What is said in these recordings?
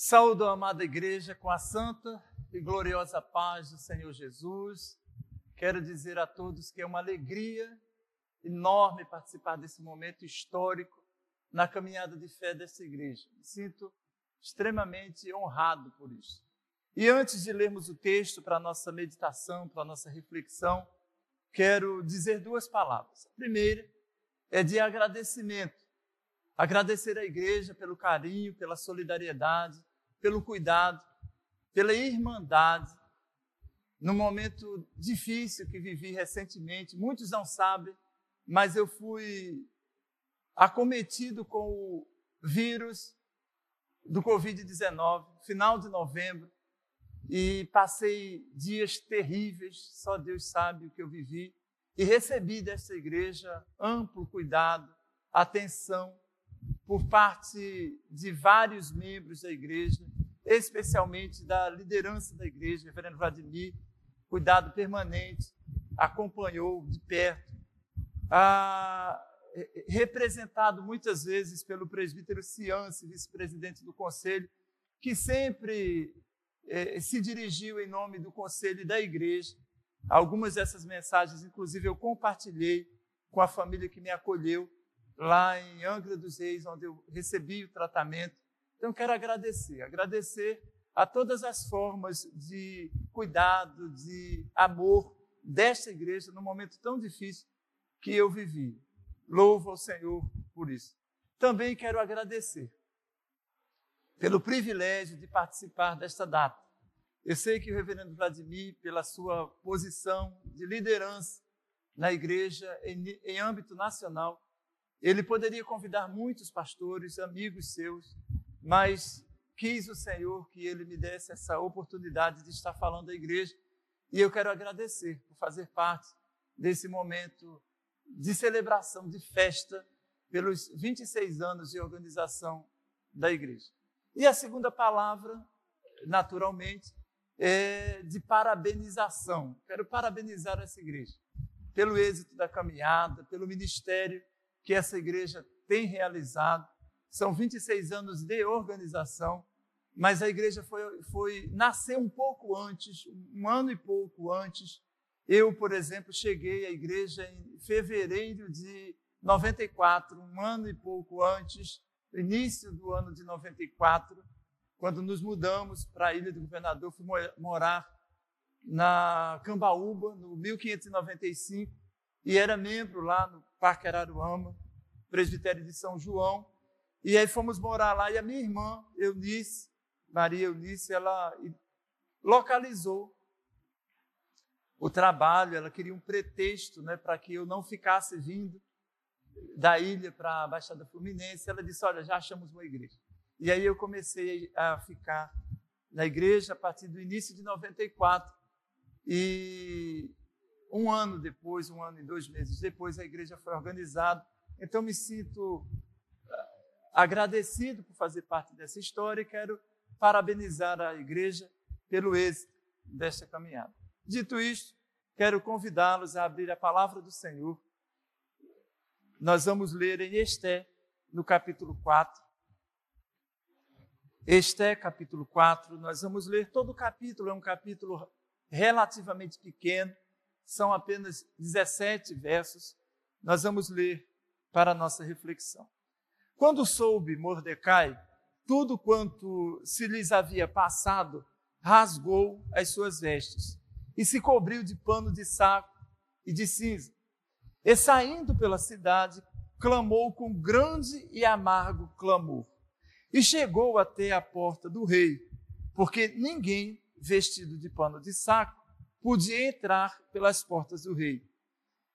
Saúdo a amada igreja com a santa e gloriosa paz do Senhor Jesus. Quero dizer a todos que é uma alegria enorme participar desse momento histórico na caminhada de fé dessa igreja. Me sinto extremamente honrado por isso. E antes de lermos o texto para a nossa meditação, para a nossa reflexão, quero dizer duas palavras. A primeira é de agradecimento. Agradecer à igreja pelo carinho, pela solidariedade, pelo cuidado, pela irmandade. No momento difícil que vivi recentemente, muitos não sabem, mas eu fui acometido com o vírus do Covid-19, final de novembro, e passei dias terríveis, só Deus sabe o que eu vivi, e recebi dessa igreja amplo cuidado, atenção, por parte de vários membros da igreja, especialmente da liderança da igreja, reverendo Vladimir, cuidado permanente, acompanhou de perto, representado muitas vezes pelo presbítero Ciance, vice-presidente do conselho, que sempre eh, se dirigiu em nome do conselho e da igreja. Algumas dessas mensagens, inclusive, eu compartilhei com a família que me acolheu lá em Angra dos Reis, onde eu recebi o tratamento. Então, quero agradecer, agradecer a todas as formas de cuidado, de amor desta igreja no momento tão difícil que eu vivi. Louvo ao Senhor por isso. Também quero agradecer pelo privilégio de participar desta data. Eu sei que o reverendo Vladimir, pela sua posição de liderança na igreja em, em âmbito nacional, ele poderia convidar muitos pastores, amigos seus, mas quis o Senhor que ele me desse essa oportunidade de estar falando à igreja. E eu quero agradecer por fazer parte desse momento de celebração, de festa, pelos 26 anos de organização da igreja. E a segunda palavra, naturalmente, é de parabenização. Quero parabenizar essa igreja pelo êxito da caminhada, pelo ministério que essa igreja tem realizado. São 26 anos de organização, mas a igreja foi, foi nasceu um pouco antes, um ano e pouco antes. Eu, por exemplo, cheguei à igreja em fevereiro de 94, um ano e pouco antes, início do ano de 94, quando nos mudamos para a Ilha do Governador, fui morar na Cambaúba, no 1595, e era membro lá no Parque Araruama, presbitério de São João. E aí fomos morar lá e a minha irmã, Eunice, Maria Eunice, ela localizou o trabalho, ela queria um pretexto né, para que eu não ficasse vindo da ilha para a Baixada Fluminense. Ela disse: Olha, já achamos uma igreja. E aí eu comecei a ficar na igreja a partir do início de 94. E um ano depois, um ano e dois meses depois, a igreja foi organizada. Então, me sinto ah, agradecido por fazer parte dessa história e quero parabenizar a igreja pelo êxito desta caminhada. Dito isto, quero convidá-los a abrir a palavra do Senhor. Nós vamos ler em Esté, no capítulo 4. Esté, capítulo 4, nós vamos ler todo o capítulo, é um capítulo relativamente pequeno, são apenas 17 versos. Nós vamos ler para a nossa reflexão. Quando soube Mordecai tudo quanto se lhes havia passado, rasgou as suas vestes e se cobriu de pano de saco e de cinza. E saindo pela cidade, clamou com grande e amargo clamor. E chegou até a porta do rei, porque ninguém vestido de pano de saco podia entrar pelas portas do rei.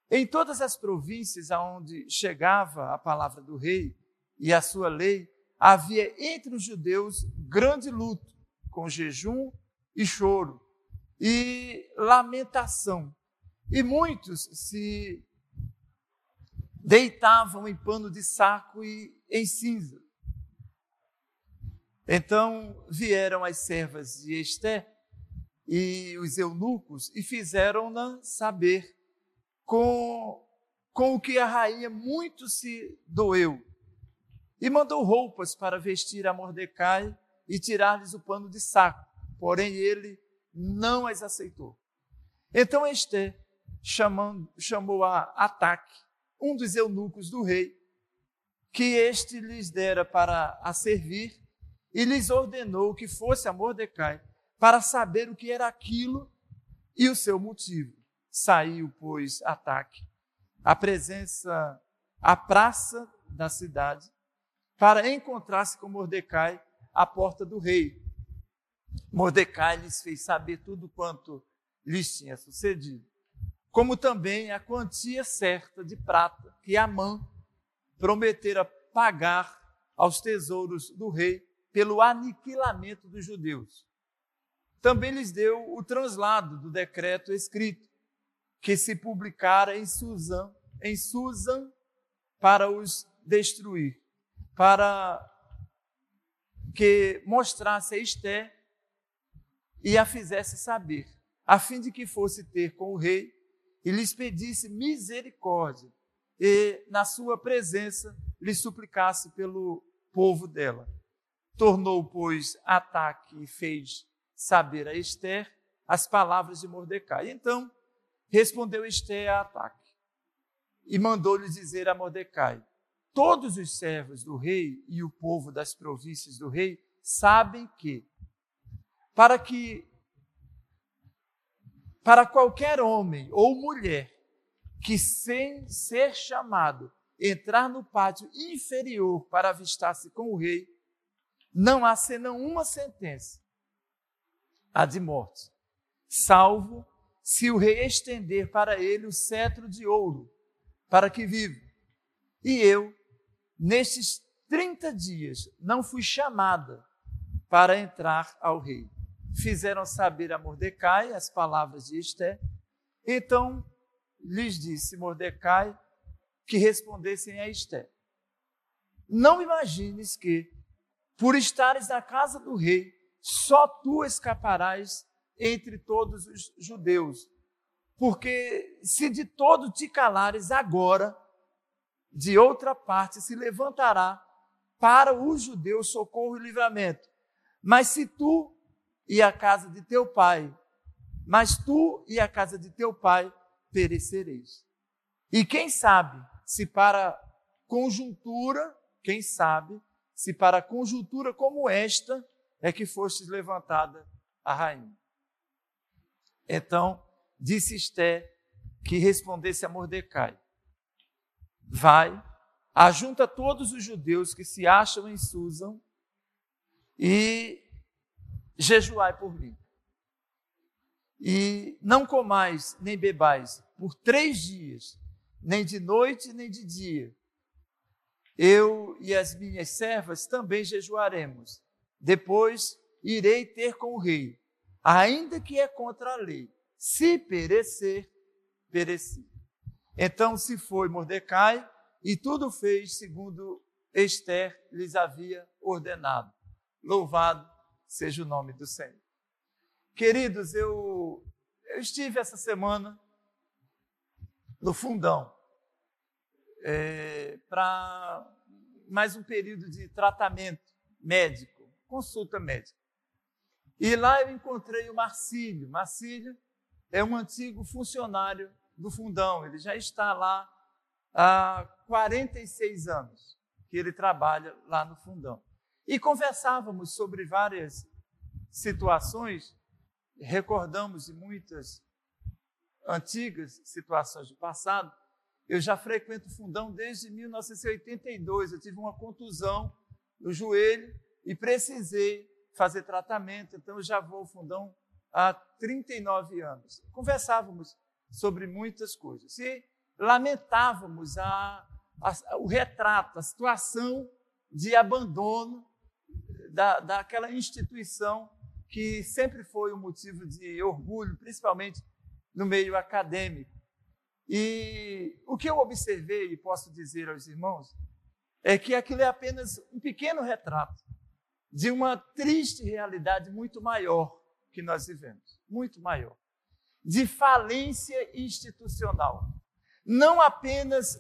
Em todas as províncias aonde chegava a palavra do rei e a sua lei, havia entre os judeus grande luto, com jejum e choro e lamentação. E muitos se deitavam em pano de saco e em cinza. Então vieram as servas de Esté e os eunucos e fizeram-na saber com, com o que a rainha muito se doeu. E mandou roupas para vestir a Mordecai e tirar-lhes o pano de saco. Porém, ele não as aceitou. Então Esther chamando, chamou a Ataque, um dos eunucos do rei, que este lhes dera para a servir, e lhes ordenou que fosse a Mordecai para saber o que era aquilo e o seu motivo. Saiu, pois, Ataque, a presença, à praça da cidade, para encontrar-se com Mordecai à porta do rei. Mordecai lhes fez saber tudo quanto lhes tinha sucedido, como também a quantia certa de prata que Amã prometera pagar aos tesouros do rei pelo aniquilamento dos judeus. Também lhes deu o translado do decreto escrito, que se publicara em Susan, em Susan para os destruir, para que mostrasse a Esté e a fizesse saber, a fim de que fosse ter com o rei e lhes pedisse misericórdia e, na sua presença, lhe suplicasse pelo povo dela. Tornou, pois, ataque e fez saber a Esther as palavras de Mordecai. Então, respondeu Esther a ataque e mandou-lhe dizer a Mordecai: Todos os servos do rei e o povo das províncias do rei sabem que, para que para qualquer homem ou mulher que, sem ser chamado, entrar no pátio inferior para avistar-se com o rei, não há senão uma sentença, a de morte, salvo se o rei estender para ele o cetro de ouro, para que viva. E eu, nestes 30 dias, não fui chamada para entrar ao rei fizeram saber a Mordecai as palavras de Esté. Então lhes disse Mordecai que respondessem a Esté. Não imagines que, por estares na casa do rei, só tu escaparás entre todos os judeus. Porque se de todo te calares agora, de outra parte se levantará para os judeus socorro e livramento. Mas se tu e a casa de teu pai, mas tu e a casa de teu pai perecereis. E quem sabe se para conjuntura, quem sabe se para conjuntura como esta é que fostes levantada a rainha. Então disse Esté que respondesse a Mordecai: Vai, ajunta todos os judeus que se acham em Susan e jejuai por mim. E não comais nem bebais por três dias, nem de noite nem de dia. Eu e as minhas servas também jejuaremos. Depois irei ter com o rei, ainda que é contra a lei. Se perecer, pereci. Então se foi Mordecai e tudo fez segundo Esther lhes havia ordenado. Louvado seja o nome do Senhor. Queridos, eu, eu estive essa semana no fundão é, para mais um período de tratamento médico, consulta médica. E lá eu encontrei o Marcílio. Marcílio é um antigo funcionário do fundão, ele já está lá há 46 anos que ele trabalha lá no fundão. E conversávamos sobre várias situações, recordamos de muitas antigas situações do passado. Eu já frequento o fundão desde 1982. Eu tive uma contusão no joelho e precisei fazer tratamento, então já vou ao fundão há 39 anos. Conversávamos sobre muitas coisas e lamentávamos a, a, o retrato, a situação de abandono da, daquela instituição que sempre foi um motivo de orgulho, principalmente no meio acadêmico. E o que eu observei e posso dizer aos irmãos é que aquilo é apenas um pequeno retrato de uma triste realidade muito maior que nós vivemos muito maior de falência institucional. Não apenas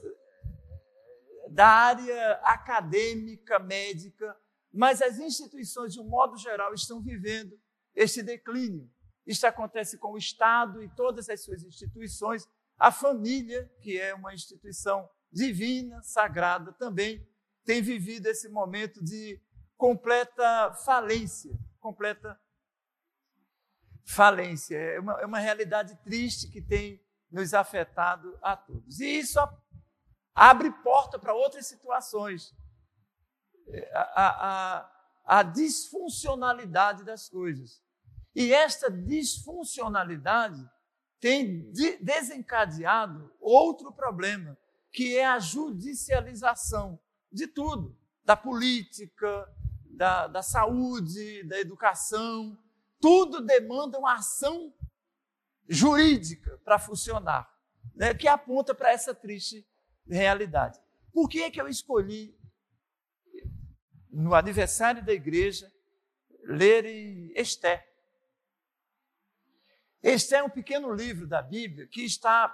da área acadêmica, médica, mas as instituições, de um modo geral, estão vivendo este declínio. Isso acontece com o Estado e todas as suas instituições. A família, que é uma instituição divina, sagrada, também tem vivido esse momento de completa falência, completa falência. É uma, é uma realidade triste que tem nos afetado a todos. E isso abre porta para outras situações. É, a, a, a disfuncionalidade das coisas. E esta disfuncionalidade tem de desencadeado outro problema, que é a judicialização de tudo, da política, da, da saúde, da educação. Tudo demanda uma ação jurídica para funcionar, né, que aponta para essa triste realidade. Por que, é que eu escolhi, no aniversário da igreja, ler Esté? Esté é um pequeno livro da Bíblia que está,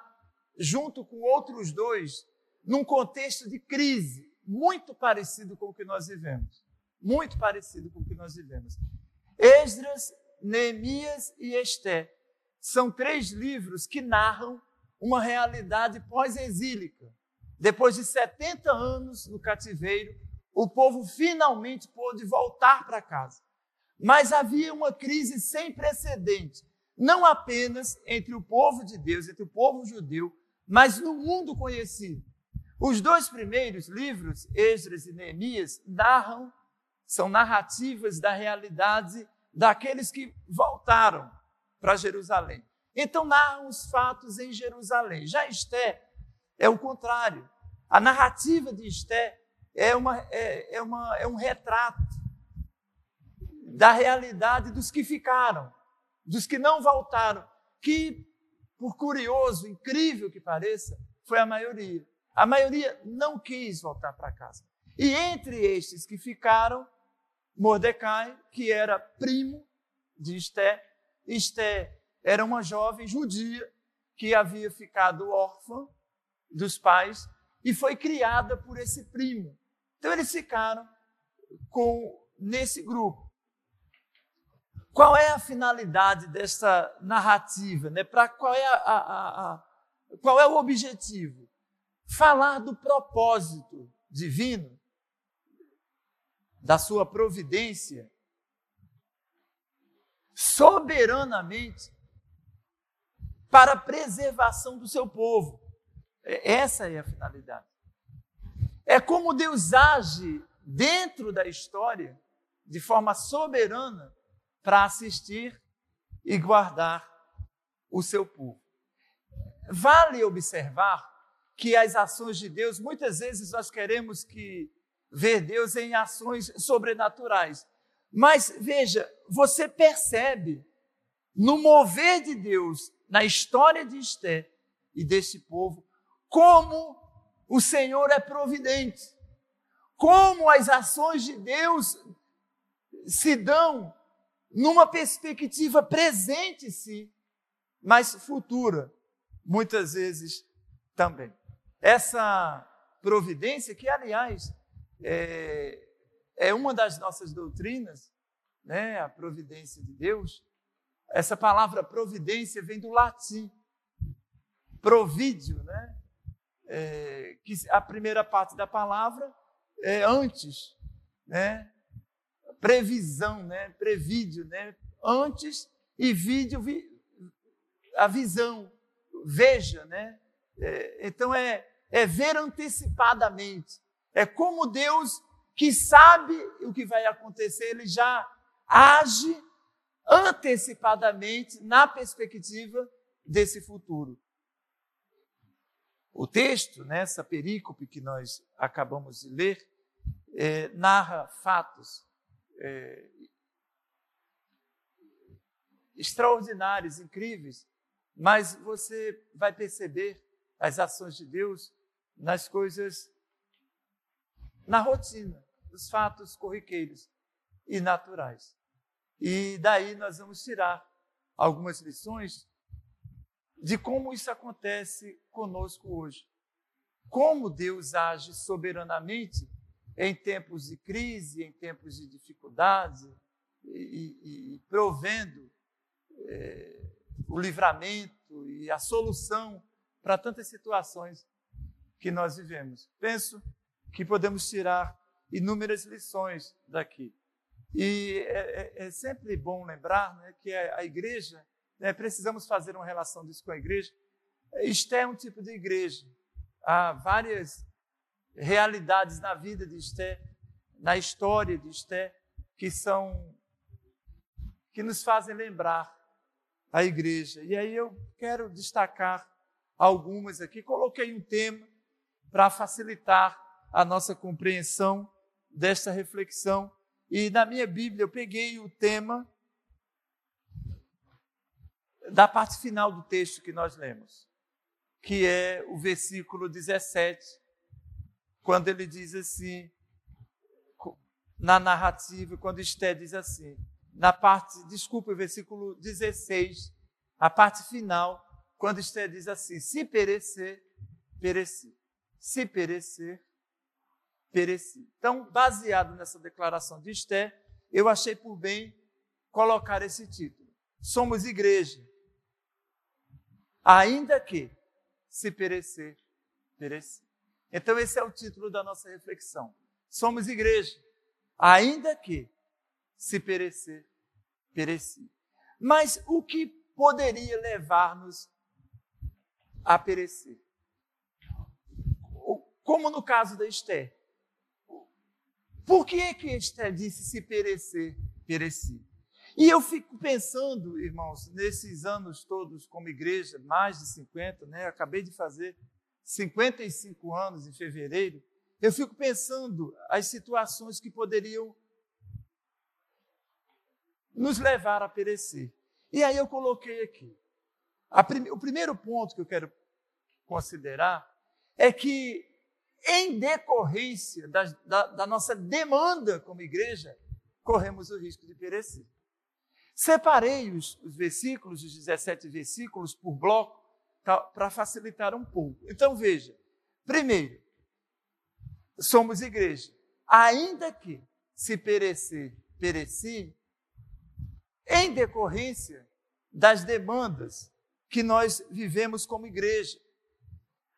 junto com outros dois, num contexto de crise muito parecido com o que nós vivemos. Muito parecido com o que nós vivemos. Esdras, Neemias e Esté são três livros que narram uma realidade pós-exílica. Depois de 70 anos no cativeiro, o povo finalmente pôde voltar para casa. Mas havia uma crise sem precedente, não apenas entre o povo de Deus, entre o povo judeu, mas no mundo conhecido. Os dois primeiros livros, Esdras e Neemias, narram, são narrativas da realidade daqueles que voltaram para Jerusalém. Então narram os fatos em Jerusalém. Já Esté é o contrário. A narrativa de Esté é, uma, é, é, uma, é um retrato da realidade dos que ficaram, dos que não voltaram, que, por curioso, incrível que pareça, foi a maioria. A maioria não quis voltar para casa. E entre estes que ficaram, Mordecai, que era primo de Esté, Esté era uma jovem judia que havia ficado órfã dos pais e foi criada por esse primo. Então eles ficaram com nesse grupo. Qual é a finalidade dessa narrativa? Né? Para qual é a, a, a, qual é o objetivo? Falar do propósito divino, da sua providência, soberanamente para a preservação do seu povo. É, essa é a finalidade. É como Deus age dentro da história de forma soberana para assistir e guardar o seu povo. Vale observar que as ações de Deus, muitas vezes nós queremos que ver Deus em ações sobrenaturais. Mas veja, você percebe no mover de Deus na história de Esté e desse povo, como o Senhor é providente, como as ações de Deus se dão numa perspectiva presente, sim, mas futura, muitas vezes também. Essa providência, que aliás é, é uma das nossas doutrinas, né, a providência de Deus, essa palavra providência vem do latim, provídio, né? É, que a primeira parte da palavra é antes, né? Previsão, né? Prevídio, né? Antes e vídeo, vi, a visão, veja, né? É, então é, é ver antecipadamente. É como Deus que sabe o que vai acontecer, ele já age antecipadamente na perspectiva desse futuro. O texto, nessa perícope que nós acabamos de ler, é, narra fatos é, extraordinários, incríveis, mas você vai perceber as ações de Deus nas coisas, na rotina, nos fatos corriqueiros e naturais. E daí nós vamos tirar algumas lições de como isso acontece conosco hoje. Como Deus age soberanamente em tempos de crise, em tempos de dificuldade, e, e provendo é, o livramento e a solução para tantas situações que nós vivemos. Penso que podemos tirar inúmeras lições daqui. E é, é, é sempre bom lembrar né, que a, igreja, né, precisamos fazer uma relação disso com a igreja. Isto é um tipo de igreja. Há várias realidades na vida de Esté, na história de Esté, que são que nos fazem lembrar a igreja. E aí eu quero destacar algumas aqui. Coloquei um tema para facilitar a nossa compreensão desta reflexão. E na minha Bíblia eu peguei o tema da parte final do texto que nós lemos, que é o versículo 17, quando ele diz assim, na narrativa, quando Esté diz assim: na parte, desculpa, o versículo 16, a parte final, quando Esther diz assim: se perecer, pereci. Se perecer, pereci. Então, baseado nessa declaração de Esther, eu achei por bem colocar esse título. Somos igreja. Ainda que, se perecer, pereci. Então, esse é o título da nossa reflexão. Somos igreja. Ainda que, se perecer, pereci. Mas o que poderia levar-nos a perecer? Como no caso da Esther. Por que que Esther disse se perecer, pereci? E eu fico pensando, irmãos, nesses anos todos como igreja, mais de 50, né? acabei de fazer 55 anos em fevereiro. Eu fico pensando as situações que poderiam nos levar a perecer. E aí eu coloquei aqui. O primeiro ponto que eu quero considerar é que, em decorrência da, da, da nossa demanda como igreja, corremos o risco de perecer. Separei os, os versículos, os 17 versículos, por bloco, para facilitar um pouco. Então veja: primeiro, somos igreja. Ainda que se perecer, pereci, em decorrência das demandas que nós vivemos como igreja.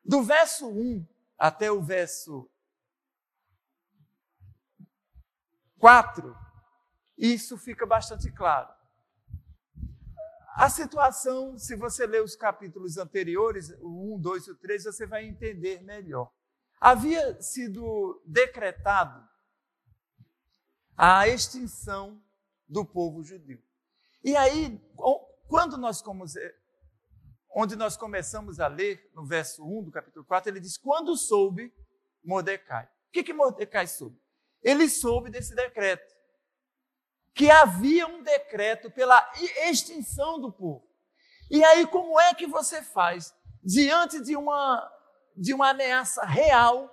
Do verso 1 até o verso 4, isso fica bastante claro. A situação, se você ler os capítulos anteriores, o 1, 2 e o 3, você vai entender melhor. Havia sido decretado a extinção do povo judeu. E aí, quando nós onde nós começamos a ler, no verso 1 do capítulo 4, ele diz: Quando soube Mordecai. O que, que Mordecai soube? Ele soube desse decreto. Que havia um decreto pela extinção do povo. E aí, como é que você faz diante de uma, de uma ameaça real,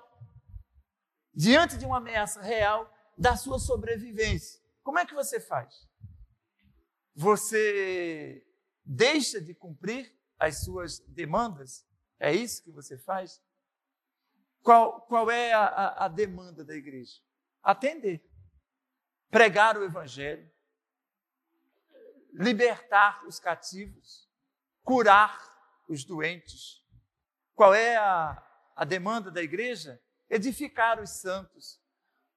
diante de uma ameaça real da sua sobrevivência? Como é que você faz? Você deixa de cumprir as suas demandas? É isso que você faz? Qual, qual é a, a, demanda da igreja? Atender, pregar o evangelho, libertar os cativos, curar os doentes. Qual é a, a demanda da igreja? Edificar os santos,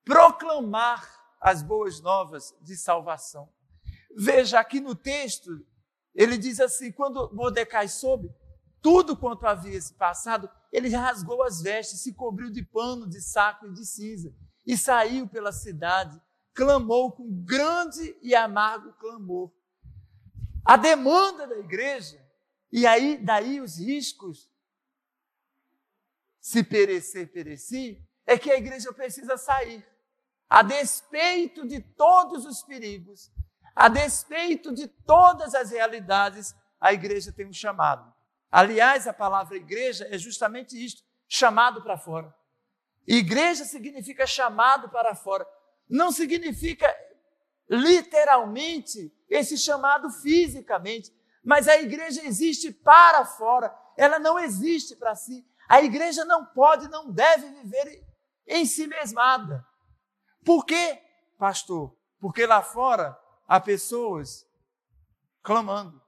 proclamar as boas novas de salvação. Veja aqui no texto, ele diz assim: quando Mordecai soube tudo quanto havia se passado, ele rasgou as vestes, se cobriu de pano, de saco e de cinza, e saiu pela cidade, clamou com grande e amargo clamor. A demanda da igreja, e aí daí os riscos, se perecer, pereci, é que a igreja precisa sair. A despeito de todos os perigos, a despeito de todas as realidades, a igreja tem um chamado. Aliás, a palavra igreja é justamente isto: chamado para fora. Igreja significa chamado para fora. Não significa literalmente esse chamado fisicamente, mas a igreja existe para fora, ela não existe para si. A igreja não pode, não deve viver em si mesmada. Por quê, pastor? Porque lá fora há pessoas clamando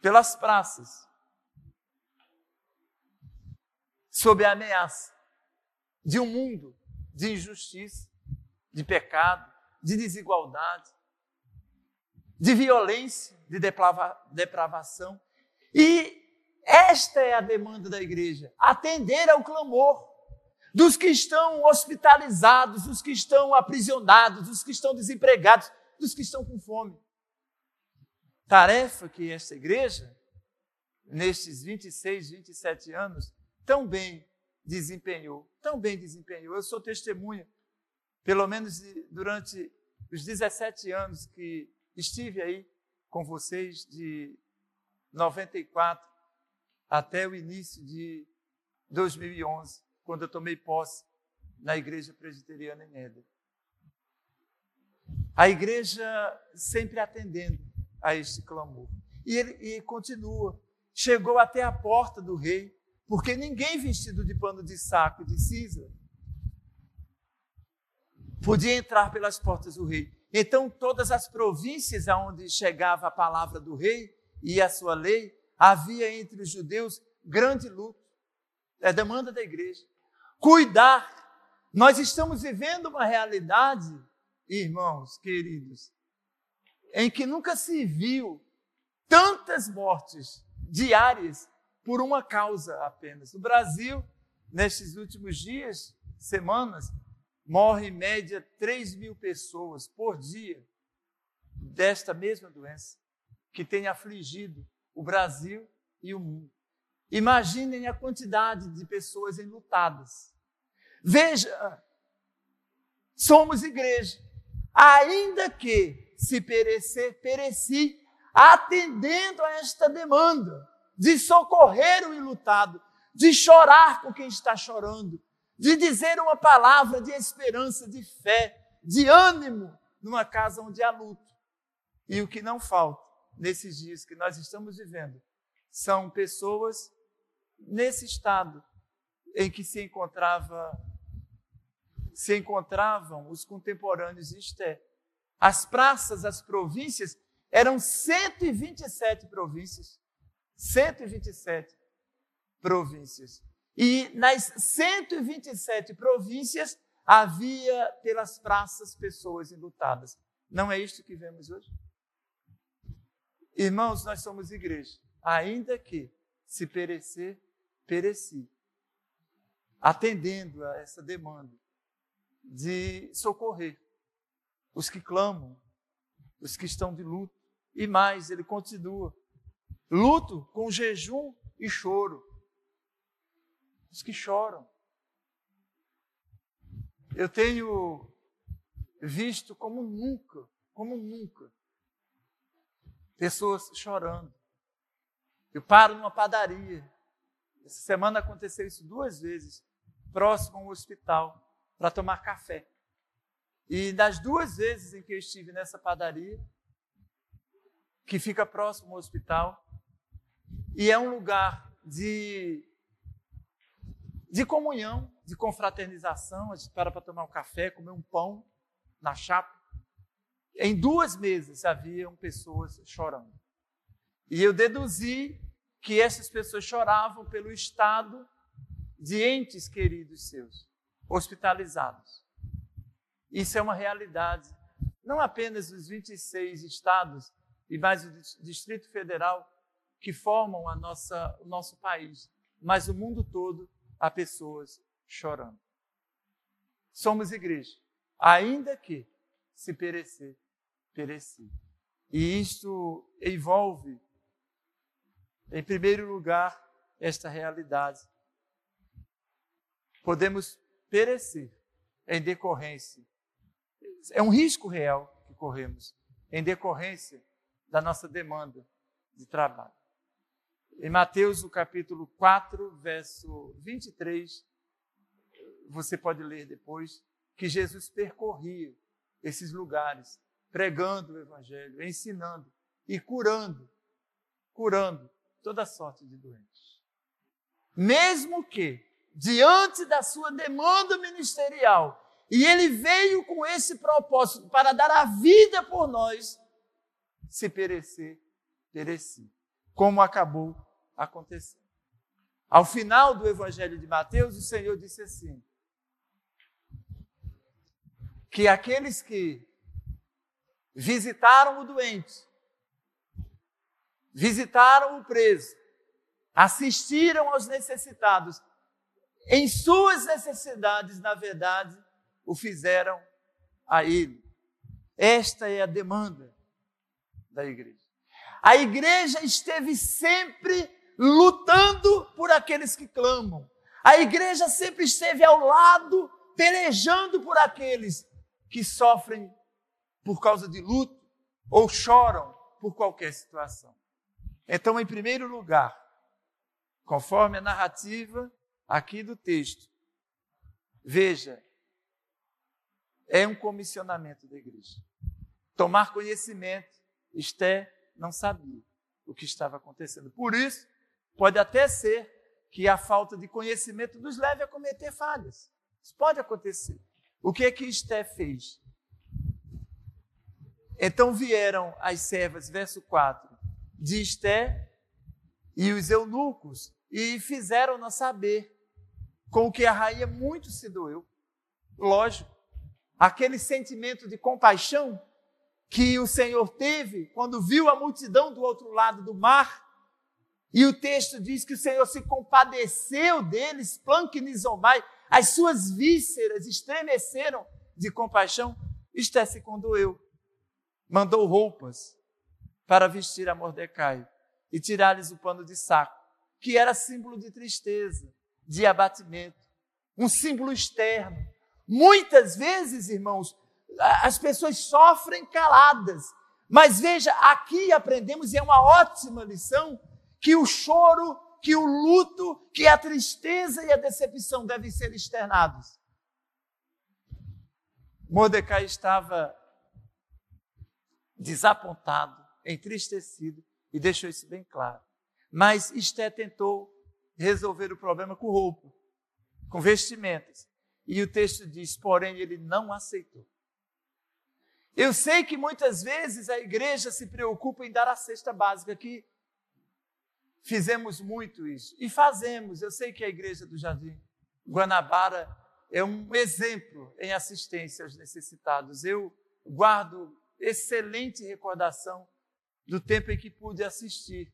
pelas praças sob a ameaça de um mundo de injustiça, de pecado, de desigualdade, de violência, de deprava, depravação. E esta é a demanda da igreja: atender ao clamor dos que estão hospitalizados, dos que estão aprisionados, dos que estão desempregados, dos que estão com fome. Tarefa que esta igreja, nestes 26, 27 anos, tão bem desempenhou, tão bem desempenhou. Eu sou testemunha, pelo menos durante os 17 anos que estive aí com vocês, de 94 até o início de 2011, quando eu tomei posse na igreja presbiteriana em Éder. A igreja sempre atendendo a este clamor. E ele e continua. Chegou até a porta do rei, porque ninguém vestido de pano de saco de cinza podia entrar pelas portas do rei. Então, todas as províncias aonde chegava a palavra do rei e a sua lei, havia entre os judeus grande luto. É demanda da igreja. Cuidar. Nós estamos vivendo uma realidade, irmãos queridos, em que nunca se viu tantas mortes diárias por uma causa apenas. No Brasil, nestes últimos dias, semanas, morre em média 3 mil pessoas por dia desta mesma doença que tem afligido o Brasil e o mundo. Imaginem a quantidade de pessoas enlutadas. Veja, somos igreja, ainda que se perecer, pereci, atendendo a esta demanda de socorrer o enlutado, de chorar com quem está chorando, de dizer uma palavra de esperança, de fé, de ânimo numa casa onde há luto. E o que não falta nesses dias que nós estamos vivendo são pessoas nesse estado em que se encontrava se encontravam os contemporâneos de Esté. As praças, as províncias eram 127 províncias. 127 províncias. E nas 127 províncias havia pelas praças pessoas enlutadas. Não é isto que vemos hoje? Irmãos, nós somos igreja, ainda que se perecer, pereci. Atendendo a essa demanda de socorrer os que clamam, os que estão de luto. E mais, ele continua: luto com jejum e choro os que choram. Eu tenho visto como nunca, como nunca, pessoas chorando. Eu paro numa padaria. Essa semana aconteceu isso duas vezes, próximo ao hospital, para tomar café. E das duas vezes em que eu estive nessa padaria, que fica próximo ao hospital, e é um lugar de de comunhão, de confraternização. A gente para para tomar um café, comer um pão na chapa. Em duas mesas haviam pessoas chorando. E eu deduzi que essas pessoas choravam pelo estado de entes queridos seus, hospitalizados. Isso é uma realidade, não apenas dos 26 estados e mais o Distrito Federal que formam a nossa, o nosso país, mas o mundo todo há pessoas chorando. Somos igreja, ainda que se perecer, pereci. E isto envolve, em primeiro lugar, esta realidade. Podemos perecer em decorrência, é um risco real que corremos, em decorrência da nossa demanda de trabalho. Em Mateus, no capítulo 4, verso 23, você pode ler depois, que Jesus percorria esses lugares, pregando o Evangelho, ensinando e curando, curando toda sorte de doentes. Mesmo que, diante da sua demanda ministerial, e ele veio com esse propósito para dar a vida por nós, se perecer, pereci. Como acabou acontecendo. Ao final do Evangelho de Mateus, o Senhor disse assim: que aqueles que visitaram o doente, visitaram o preso, assistiram aos necessitados, em suas necessidades, na verdade, o fizeram a ele. Esta é a demanda da igreja. A igreja esteve sempre lutando por aqueles que clamam. A igreja sempre esteve ao lado, pelejando por aqueles que sofrem por causa de luto ou choram por qualquer situação. Então, em primeiro lugar, conforme a narrativa aqui do texto, veja, é um comissionamento da igreja. Tomar conhecimento, Esté não sabia o que estava acontecendo. Por isso, pode até ser que a falta de conhecimento nos leve a cometer falhas. Isso pode acontecer. O que é que Esté fez? Então vieram as servas, verso 4, de Esté e os eunucos e fizeram-na saber com que a rainha muito se doeu. Lógico, aquele sentimento de compaixão que o Senhor teve quando viu a multidão do outro lado do mar. E o texto diz que o Senhor se compadeceu deles, planquinizomai, as suas vísceras estremeceram de compaixão. Esté se condoeu, mandou roupas para vestir a Mordecai e tirar-lhes o pano de saco, que era símbolo de tristeza, de abatimento, um símbolo externo. Muitas vezes, irmãos, as pessoas sofrem caladas. Mas veja, aqui aprendemos, e é uma ótima lição, que o choro, que o luto, que a tristeza e a decepção devem ser externados. Mordecai estava desapontado, entristecido, e deixou isso bem claro. Mas Esté tentou resolver o problema com roupa, com vestimentas. E o texto diz: porém, ele não aceitou. Eu sei que muitas vezes a igreja se preocupa em dar a cesta básica, que fizemos muito isso. E fazemos. Eu sei que a igreja do Jardim Guanabara é um exemplo em assistência aos necessitados. Eu guardo excelente recordação do tempo em que pude assistir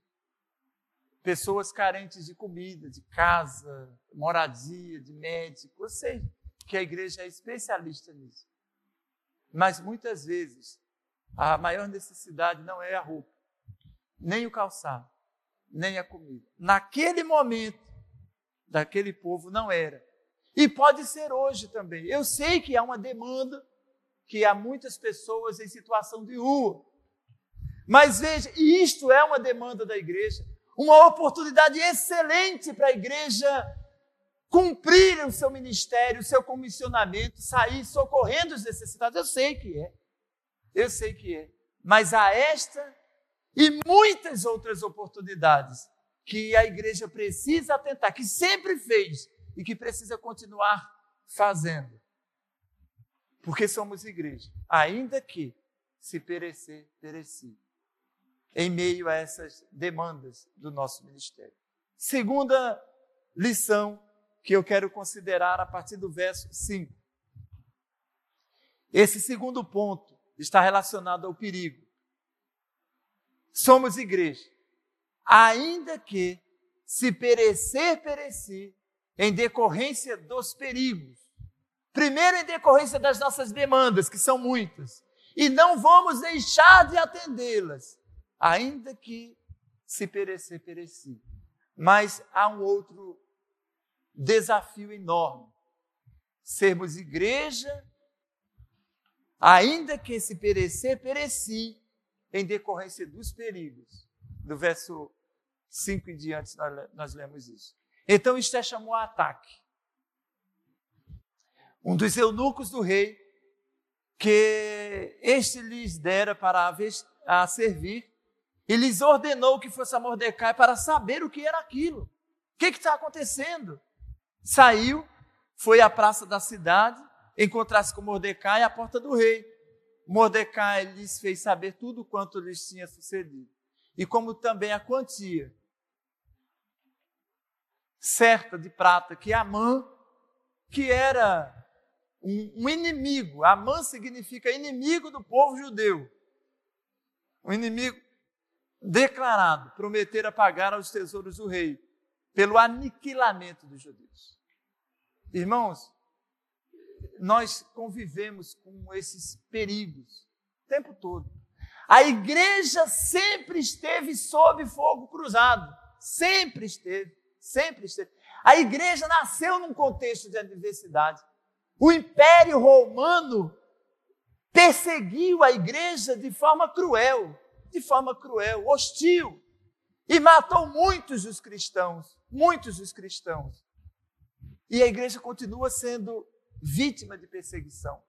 pessoas carentes de comida, de casa, moradia, de médico. Eu sei que a igreja é especialista nisso. Mas muitas vezes a maior necessidade não é a roupa, nem o calçado, nem a comida. Naquele momento, daquele povo não era. E pode ser hoje também. Eu sei que há uma demanda, que há muitas pessoas em situação de rua. Mas veja, isto é uma demanda da igreja, uma oportunidade excelente para a igreja cumprir o seu ministério, o seu comissionamento, sair socorrendo os necessitados. Eu sei que é. Eu sei que é. Mas há esta e muitas outras oportunidades que a igreja precisa atentar, que sempre fez e que precisa continuar fazendo. Porque somos igreja, ainda que se perecer, pereci. Em meio a essas demandas do nosso ministério. Segunda lição que eu quero considerar a partir do verso 5. Esse segundo ponto está relacionado ao perigo. Somos igreja, ainda que se perecer, pereci, em decorrência dos perigos. Primeiro, em decorrência das nossas demandas, que são muitas, e não vamos deixar de atendê-las, ainda que se perecer, pereci. Mas há um outro desafio enorme. Sermos igreja, ainda que se perecer, pereci, em decorrência dos perigos. Do verso 5 em diante, nós, nós lemos isso. Então, Esté chamou a ataque. Um dos eunucos do rei, que este lhes dera para a, a servir, e lhes ordenou que fosse a Mordecai para saber o que era aquilo. O que está acontecendo? Saiu, foi à praça da cidade encontrar-se com Mordecai à porta do rei. Mordecai lhes fez saber tudo quanto lhes tinha sucedido, e como também a quantia certa de prata que Amã, que era um, inimigo, Amã significa inimigo do povo judeu, um inimigo declarado, prometer pagar aos tesouros do rei, pelo aniquilamento dos judeus. Irmãos, nós convivemos com esses perigos o tempo todo. A igreja sempre esteve sob fogo cruzado. Sempre esteve, sempre esteve. A igreja nasceu num contexto de adversidade. O Império Romano perseguiu a igreja de forma cruel, de forma cruel, hostil, e matou muitos dos cristãos, muitos dos cristãos. E a igreja continua sendo vítima de perseguição.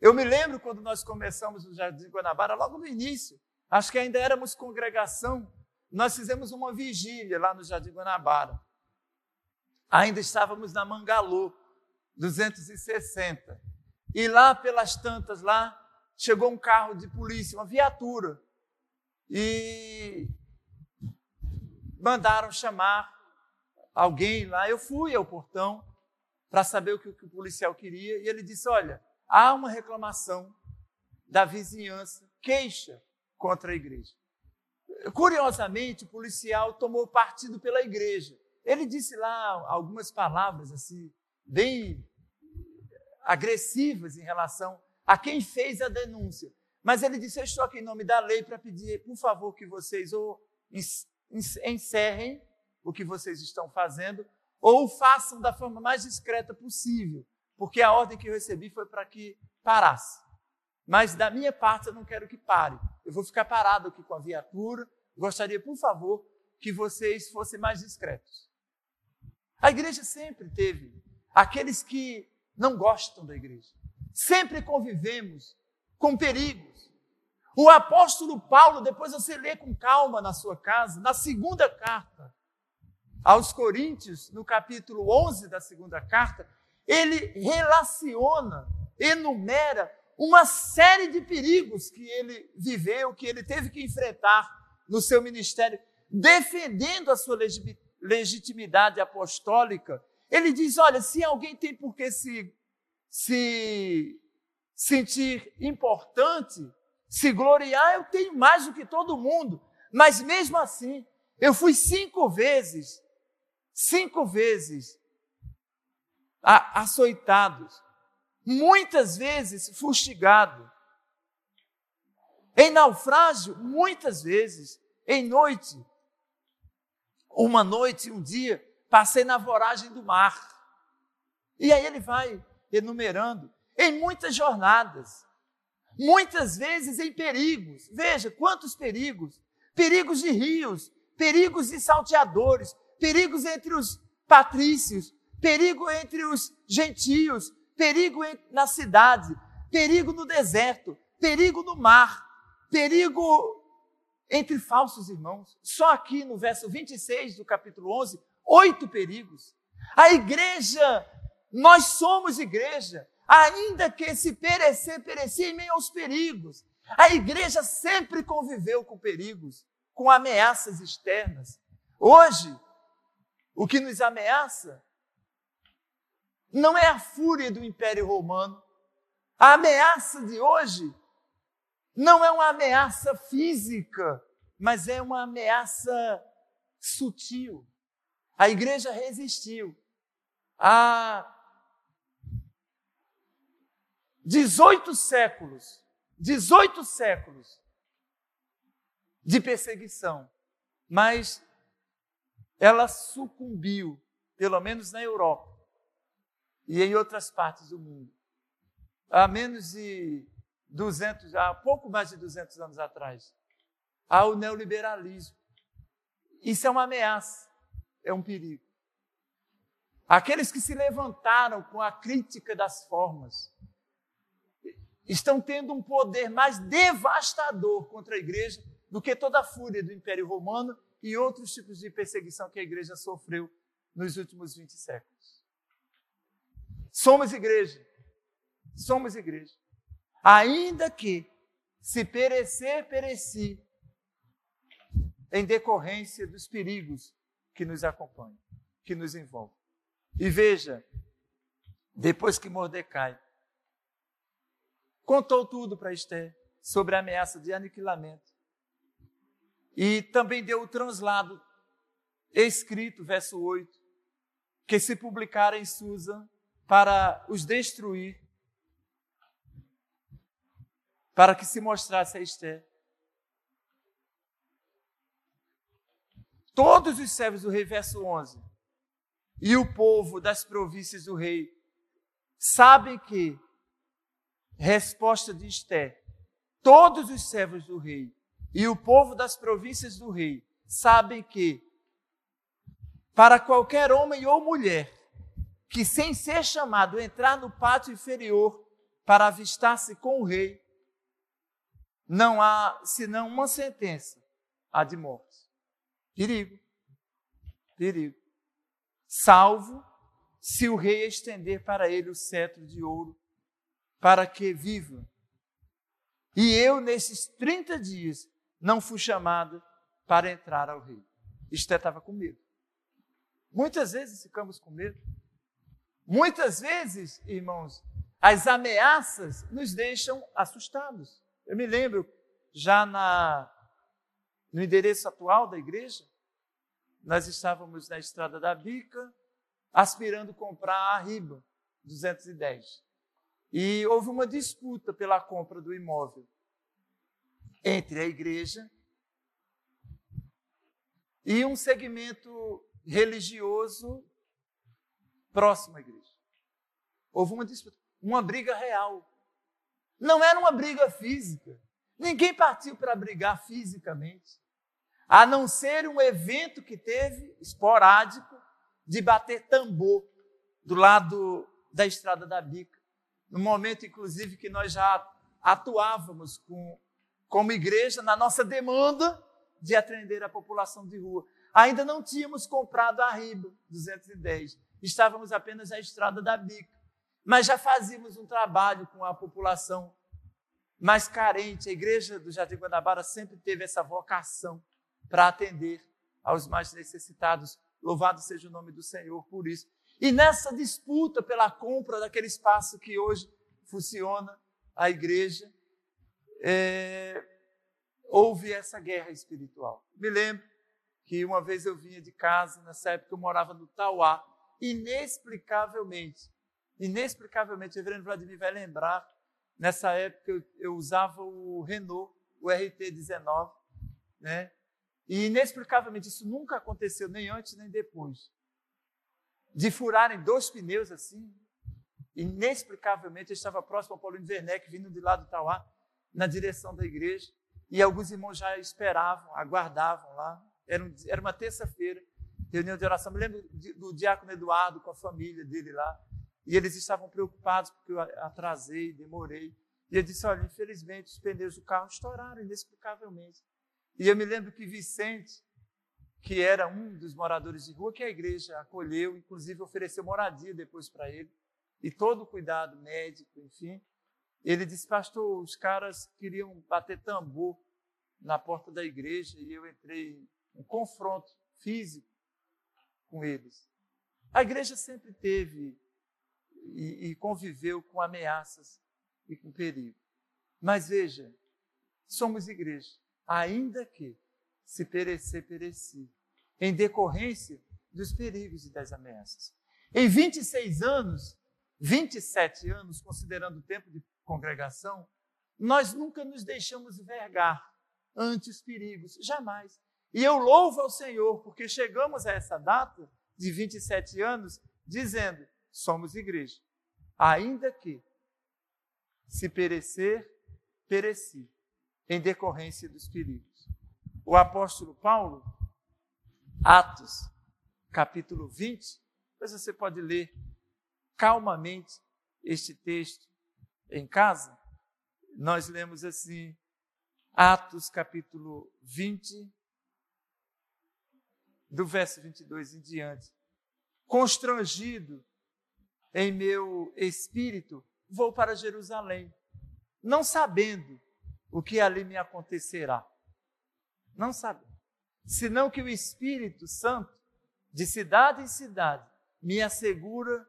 Eu me lembro quando nós começamos no Jardim Guanabara, logo no início, acho que ainda éramos congregação, nós fizemos uma vigília lá no Jardim Guanabara. Ainda estávamos na Mangalô, 260. E lá pelas tantas, lá, chegou um carro de polícia, uma viatura. E mandaram chamar alguém lá. Eu fui ao portão para saber o que, o que o policial queria, e ele disse: Olha, há uma reclamação da vizinhança, queixa contra a igreja. Curiosamente, o policial tomou partido pela igreja. Ele disse lá algumas palavras assim, bem agressivas em relação a quem fez a denúncia. Mas ele disse: Eu estou aqui em nome da lei para pedir, por favor, que vocês ou encerrem o que vocês estão fazendo, ou façam da forma mais discreta possível, porque a ordem que eu recebi foi para que parasse. Mas da minha parte eu não quero que pare. Eu vou ficar parado aqui com a viatura. Gostaria, por favor, que vocês fossem mais discretos. A igreja sempre teve aqueles que não gostam da igreja. Sempre convivemos com perigos. O apóstolo Paulo, depois você lê com calma na sua casa, na segunda carta, aos Coríntios, no capítulo 11 da segunda carta, ele relaciona, enumera uma série de perigos que ele viveu, que ele teve que enfrentar no seu ministério, defendendo a sua legitimidade apostólica. Ele diz: olha, se alguém tem por que se, se sentir importante, se gloriar, eu tenho mais do que todo mundo. Mas mesmo assim, eu fui cinco vezes cinco vezes açoitados, muitas vezes fustigado, em naufrágio, muitas vezes, em noite. Uma noite, um dia, passei na voragem do mar. E aí ele vai enumerando, em muitas jornadas, muitas vezes em perigos. Veja quantos perigos: perigos de rios, perigos de salteadores, perigos entre os patrícios, perigo entre os gentios, perigo na cidade, perigo no deserto, perigo no mar, perigo entre falsos irmãos. Só aqui no verso 26 do capítulo 11, oito perigos. A igreja, nós somos igreja, ainda que se perecer, perecer em meio aos perigos. A igreja sempre conviveu com perigos, com ameaças externas. Hoje, o que nos ameaça não é a fúria do Império Romano. A ameaça de hoje não é uma ameaça física, mas é uma ameaça sutil. A igreja resistiu há 18 séculos, 18 séculos de perseguição, mas ela sucumbiu, pelo menos na Europa e em outras partes do mundo. Há menos de 200, há pouco mais de 200 anos atrás, ao neoliberalismo. Isso é uma ameaça, é um perigo. Aqueles que se levantaram com a crítica das formas estão tendo um poder mais devastador contra a igreja do que toda a fúria do Império Romano e outros tipos de perseguição que a igreja sofreu nos últimos 20 séculos. Somos igreja. Somos igreja. Ainda que, se perecer, pereci, em decorrência dos perigos que nos acompanham, que nos envolvem. E veja, depois que Mordecai contou tudo para Esther sobre a ameaça de aniquilamento, e também deu o translado escrito, verso 8, que se publicara em Susa para os destruir, para que se mostrasse a Esther. Todos os servos do rei, verso 11, e o povo das províncias do rei sabem que, resposta de Esther, todos os servos do rei e o povo das províncias do rei sabem que, para qualquer homem ou mulher que, sem ser chamado, entrar no pátio inferior para avistar-se com o rei, não há senão uma sentença, a de morte. Perigo. Perigo. Salvo se o rei estender para ele o cetro de ouro, para que viva. E eu, nesses 30 dias, não fui chamado para entrar ao rei. Esté estava com medo. Muitas vezes ficamos com medo. Muitas vezes, irmãos, as ameaças nos deixam assustados. Eu me lembro, já na, no endereço atual da igreja, nós estávamos na estrada da Bica, aspirando comprar a Riba 210. E houve uma disputa pela compra do imóvel entre a igreja e um segmento religioso próximo à igreja. Houve uma disputa, uma briga real. Não era uma briga física. Ninguém partiu para brigar fisicamente, a não ser um evento que teve esporádico de bater tambor do lado da estrada da Bica. No momento, inclusive, que nós já atuávamos com, como igreja na nossa demanda de atender a população de rua. Ainda não tínhamos comprado a Riba 210, estávamos apenas na estrada da Bica. Mas já fazíamos um trabalho com a população mais carente. A igreja do Jardim Guanabara sempre teve essa vocação para atender aos mais necessitados. Louvado seja o nome do Senhor por isso. E nessa disputa pela compra daquele espaço que hoje funciona a igreja, é, houve essa guerra espiritual. Me lembro que uma vez eu vinha de casa, nessa época eu morava no Tauá, inexplicavelmente, inexplicavelmente, o reverendo Vladimir vai lembrar, Nessa época eu, eu usava o Renault, o RT19, né? E inexplicavelmente isso nunca aconteceu nem antes nem depois. De furarem dois pneus assim, inexplicavelmente eu estava próximo ao Paulinho Werneck, vindo de lá do Tauá, na direção da igreja, e alguns irmãos já esperavam, aguardavam lá. Era, um, era uma terça-feira, reunião de oração. Me lembro do diácono Eduardo com a família dele lá. E eles estavam preocupados porque eu atrasei, demorei. E eu disse: Olha, infelizmente os pneus do carro estouraram inexplicavelmente. E eu me lembro que Vicente, que era um dos moradores de rua, que a igreja acolheu, inclusive ofereceu moradia depois para ele, e todo o cuidado médico, enfim. Ele disse: Pastor, os caras queriam bater tambor na porta da igreja e eu entrei em confronto físico com eles. A igreja sempre teve e, e conviveu com ameaças e com perigo. Mas veja, somos igreja, ainda que se perecer, pereci, em decorrência dos perigos e das ameaças. Em 26 anos, 27 anos, considerando o tempo de congregação, nós nunca nos deixamos vergar ante os perigos, jamais. E eu louvo ao Senhor, porque chegamos a essa data de 27 anos dizendo: somos igreja. Ainda que, se perecer, pereci, em decorrência dos perigos. O apóstolo Paulo, Atos, capítulo 20, depois você pode ler calmamente este texto em casa. Nós lemos assim, Atos, capítulo 20, do verso 22 em diante. Constrangido em meu espírito, vou para Jerusalém, não sabendo o que ali me acontecerá. Não sabendo. Senão que o Espírito Santo, de cidade em cidade, me assegura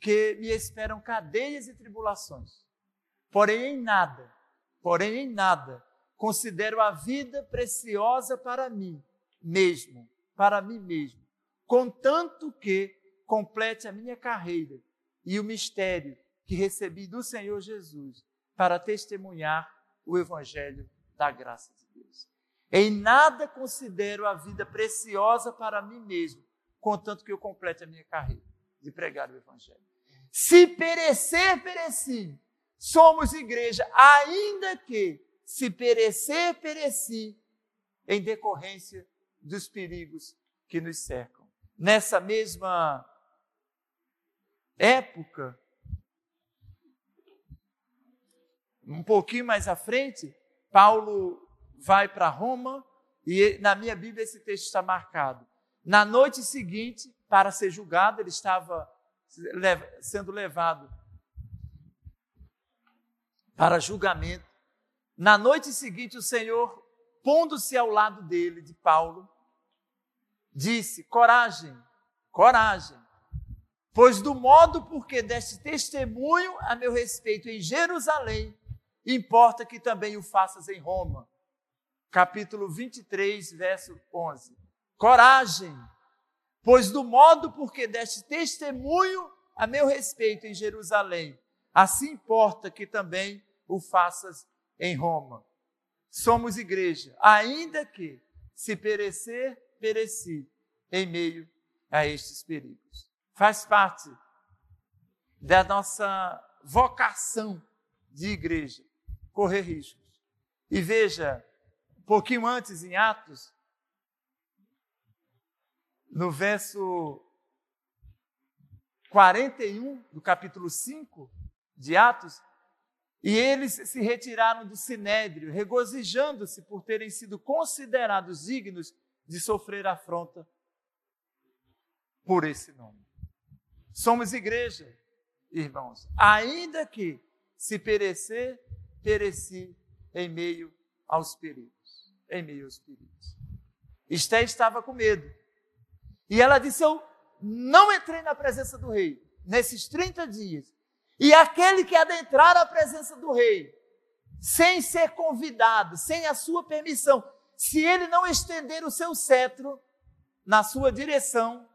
que me esperam cadeias e tribulações. Porém, em nada, porém, em nada, considero a vida preciosa para mim mesmo, para mim mesmo, contanto que complete a minha carreira e o mistério que recebi do Senhor Jesus para testemunhar o Evangelho da graça de Deus. Em nada considero a vida preciosa para mim mesmo, contanto que eu complete a minha carreira de pregar o Evangelho. Se perecer, pereci. Somos igreja, ainda que se perecer, pereci, em decorrência dos perigos que nos cercam. Nessa mesma época, um pouquinho mais à frente, Paulo vai para Roma e na minha Bíblia esse texto está marcado. Na noite seguinte, para ser julgado, ele estava sendo levado para julgamento. Na noite seguinte, o Senhor, pondo-se ao lado dele, de Paulo, disse: Coragem, coragem, pois do modo porque deste testemunho a meu respeito em Jerusalém, importa que também o faças em Roma. Capítulo 23, verso 11. Coragem, pois do modo porque deste testemunho a meu respeito em Jerusalém, assim importa que também o faças em Roma. Somos igreja, ainda que, se perecer, pereci em meio a estes perigos. Faz parte da nossa vocação de igreja correr riscos. E veja, pouquinho antes em Atos, no verso 41 do capítulo 5 de Atos, e eles se retiraram do sinédrio, regozijando-se por terem sido considerados dignos de sofrer afronta por esse nome. Somos igreja, irmãos, ainda que se perecer, pereci em meio aos perigos, em meio aos perigos. Esté estava com medo. E ela disse: Eu não entrei na presença do rei nesses 30 dias, e aquele que adentrar a presença do rei, sem ser convidado, sem a sua permissão, se ele não estender o seu cetro na sua direção,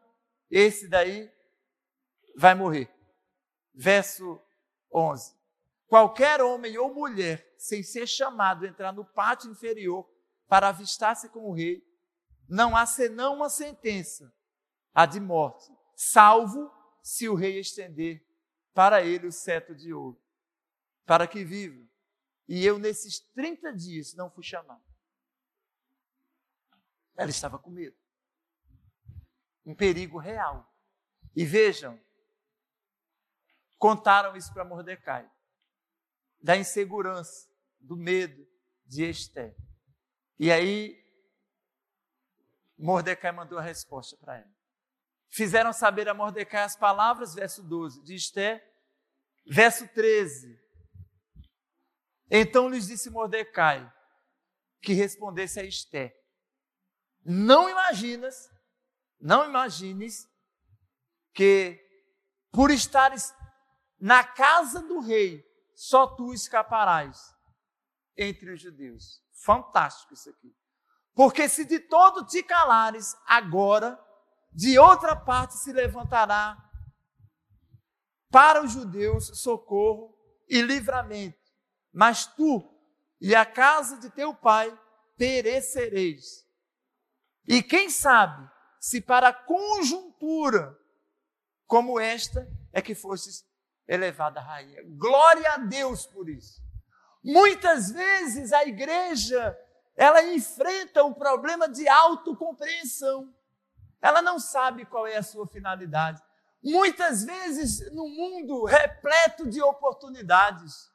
esse daí vai morrer. Verso 11. Qualquer homem ou mulher, sem ser chamado, entrar no pátio inferior para avistar-se com o rei, não há senão uma sentença, a de morte, salvo se o rei estender para ele o cetro de ouro, para que viva. E eu, nesses 30 dias, não fui chamado. Ela estava com medo. Um perigo real. E vejam, contaram isso para Mordecai, da insegurança, do medo de Esther. E aí, Mordecai mandou a resposta para ela. Fizeram saber a Mordecai as palavras, verso 12, de Esther, Verso 13. Então lhes disse Mordecai que respondesse a Esté: Não imaginas, não imagines que por estares na casa do rei, só tu escaparás entre os judeus. Fantástico isso aqui. Porque se de todo te calares, agora, de outra parte se levantará para os judeus socorro e livramento, mas tu e a casa de teu pai perecereis. E quem sabe se para conjuntura como esta é que fostes elevada a rainha. Glória a Deus por isso. Muitas vezes a igreja ela enfrenta o problema de autocompreensão. Ela não sabe qual é a sua finalidade. Muitas vezes no mundo repleto de oportunidades,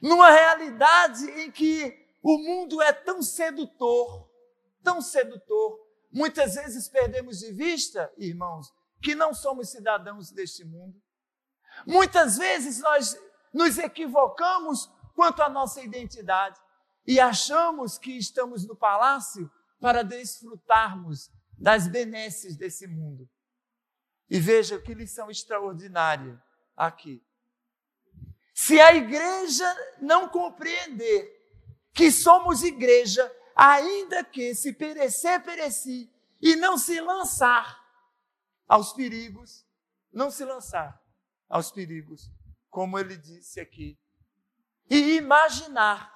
numa realidade em que o mundo é tão sedutor, tão sedutor, muitas vezes perdemos de vista, irmãos, que não somos cidadãos deste mundo. Muitas vezes nós nos equivocamos quanto à nossa identidade e achamos que estamos no palácio para desfrutarmos das benesses desse mundo. E veja que lição extraordinária aqui. Se a igreja não compreender que somos igreja, ainda que se perecer, pereci, e não se lançar aos perigos, não se lançar aos perigos, como ele disse aqui, e imaginar,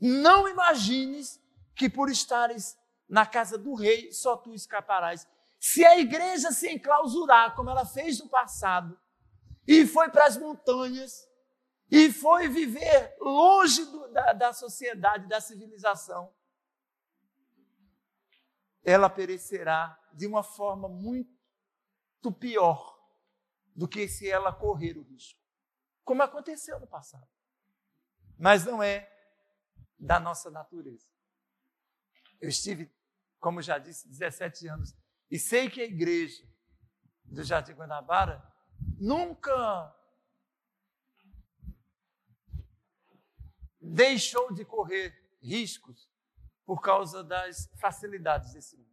não imagines que por estares na casa do rei só tu escaparás. Se a igreja se enclausurar, como ela fez no passado, e foi para as montanhas, e foi viver longe do, da, da sociedade, da civilização, ela perecerá de uma forma muito pior do que se ela correr o risco, como aconteceu no passado. Mas não é da nossa natureza. Eu estive, como já disse, 17 anos e sei que a igreja do Jardim Guanabara nunca deixou de correr riscos por causa das facilidades desse mundo.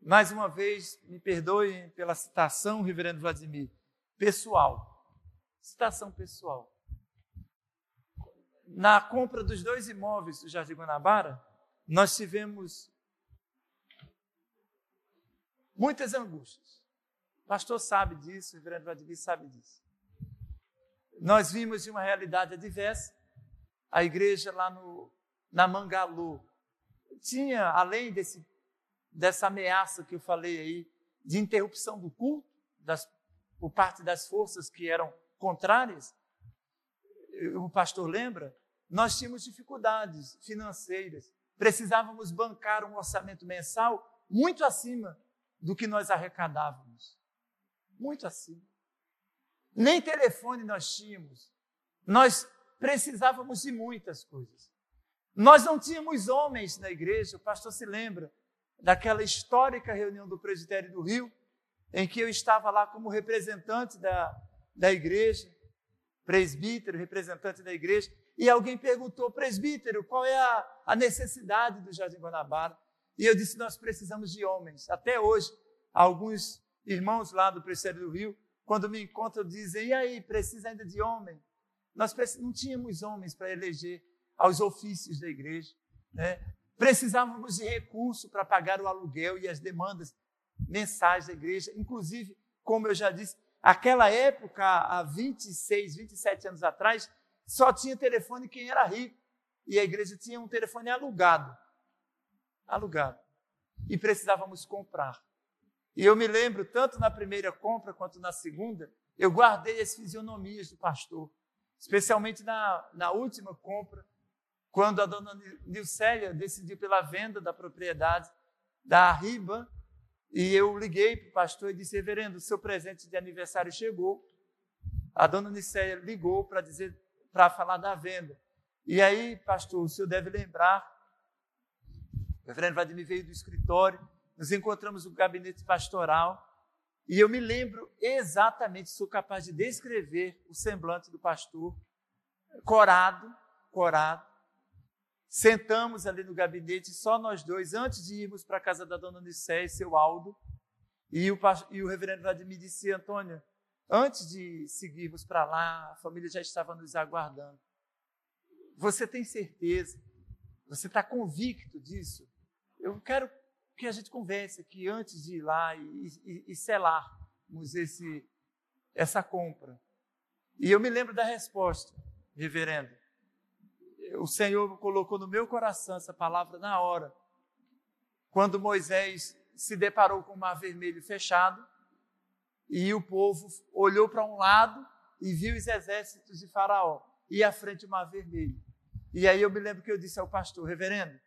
Mais uma vez, me perdoem pela citação, reverendo Vladimir, pessoal. Citação pessoal. Na compra dos dois imóveis do Jardim Guanabara, nós tivemos muitas angústias. O pastor sabe disso, o reverendo Vladimir sabe disso. Nós vimos de uma realidade adversa. A igreja lá no, na Mangalô tinha, além desse, dessa ameaça que eu falei aí, de interrupção do culto das, por parte das forças que eram contrárias, o pastor lembra, nós tínhamos dificuldades financeiras, precisávamos bancar um orçamento mensal muito acima do que nós arrecadávamos. Muito acima. Nem telefone nós tínhamos. Nós precisávamos de muitas coisas. Nós não tínhamos homens na igreja. O pastor se lembra daquela histórica reunião do presbitério do Rio, em que eu estava lá como representante da, da igreja, presbítero, representante da igreja, e alguém perguntou, presbítero, qual é a, a necessidade do Jardim Guanabara? E eu disse: nós precisamos de homens. Até hoje, alguns irmãos lá do Presbitério do Rio, quando me encontram, dizem: e aí, precisa ainda de homem? Nós não tínhamos homens para eleger aos ofícios da igreja. Né? Precisávamos de recurso para pagar o aluguel e as demandas mensais da igreja. Inclusive, como eu já disse, aquela época, há 26, 27 anos atrás, só tinha telefone quem era rico. E a igreja tinha um telefone alugado alugado. E precisávamos comprar. E eu me lembro, tanto na primeira compra quanto na segunda, eu guardei as fisionomias do pastor. Especialmente na, na última compra, quando a dona Nilcélia decidiu pela venda da propriedade da Riba, e eu liguei para o pastor e disse, reverendo, seu presente de aniversário chegou. A dona Nicéia ligou para dizer, para falar da venda. E aí, pastor, o senhor deve lembrar o reverendo Vladimir veio do escritório, nos encontramos no gabinete pastoral, e eu me lembro exatamente, sou capaz de descrever o semblante do pastor, corado, corado. Sentamos ali no gabinete, só nós dois, antes de irmos para a casa da dona Nicé e seu Aldo, e o, e o reverendo Vladimir disse, Antônio, antes de seguirmos para lá, a família já estava nos aguardando. Você tem certeza? Você está convicto disso? Eu quero que a gente converse aqui antes de ir lá e, e, e selarmos esse, essa compra. E eu me lembro da resposta, reverendo. O Senhor colocou no meu coração essa palavra na hora, quando Moisés se deparou com o mar vermelho fechado e o povo olhou para um lado e viu os exércitos de Faraó e à frente o mar vermelho. E aí eu me lembro que eu disse ao pastor, reverendo,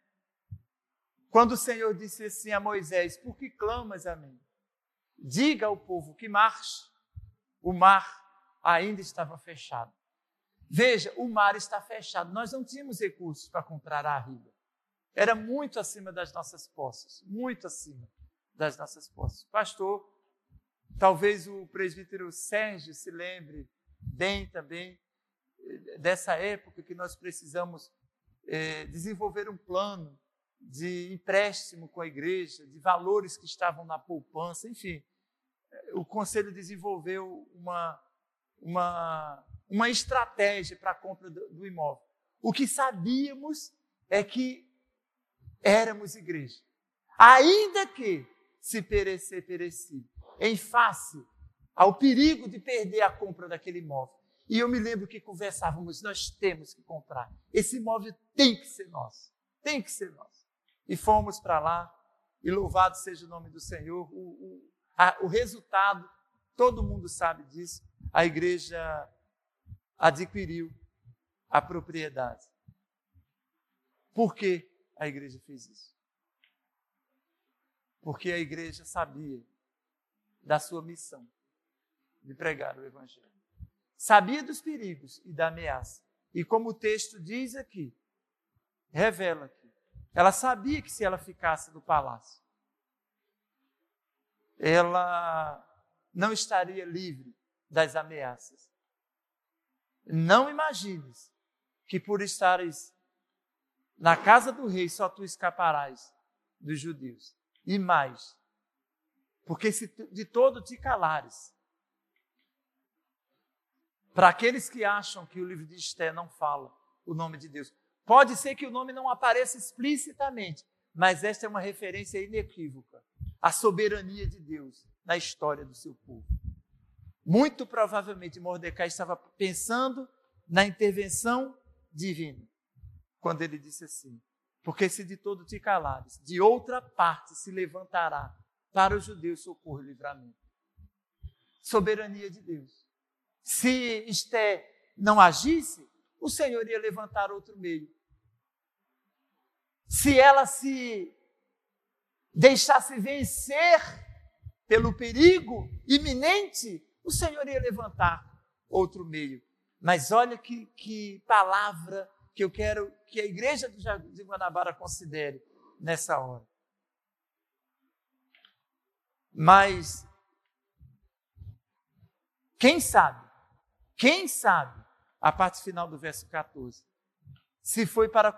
quando o Senhor disse assim a Moisés: Por que clamas a mim? Diga ao povo que marche. O mar ainda estava fechado. Veja, o mar está fechado. Nós não tínhamos recursos para comprar a riba. Era muito acima das nossas posses, muito acima das nossas posses. Pastor Talvez o presbítero Sérgio se lembre bem também eh, dessa época que nós precisamos é, desenvolver um plano de empréstimo com a igreja, de valores que estavam na poupança, enfim. O conselho desenvolveu uma, uma, uma estratégia para a compra do, do imóvel. O que sabíamos é que éramos igreja. Ainda que se perecer, pereci, em face ao perigo de perder a compra daquele imóvel. E eu me lembro que conversávamos, nós temos que comprar. Esse imóvel tem que ser nosso. Tem que ser nosso. E fomos para lá, e louvado seja o nome do Senhor. O, o, a, o resultado, todo mundo sabe disso. A igreja adquiriu a propriedade. Por que a igreja fez isso? Porque a igreja sabia da sua missão de pregar o Evangelho. Sabia dos perigos e da ameaça. E como o texto diz aqui, revela aqui, ela sabia que se ela ficasse no palácio, ela não estaria livre das ameaças. Não imagines que por estares na casa do rei só tu escaparás dos judeus. E mais, porque se de todo te calares, para aqueles que acham que o livro de Esté não fala o nome de Deus, pode ser que o nome não apareça explicitamente, mas esta é uma referência inequívoca à soberania de Deus na história do seu povo. Muito provavelmente Mordecai estava pensando na intervenção divina, quando ele disse assim: porque se de todo te calares, de outra parte se levantará para os judeus socorro e livramento. Soberania de Deus. Se Esté não agisse, o Senhor ia levantar outro meio. Se ela se deixasse vencer pelo perigo iminente, o Senhor ia levantar outro meio. Mas olha que, que palavra que eu quero que a igreja de Guanabara considere nessa hora. Mas quem sabe, quem sabe, a parte final do verso 14, se foi para,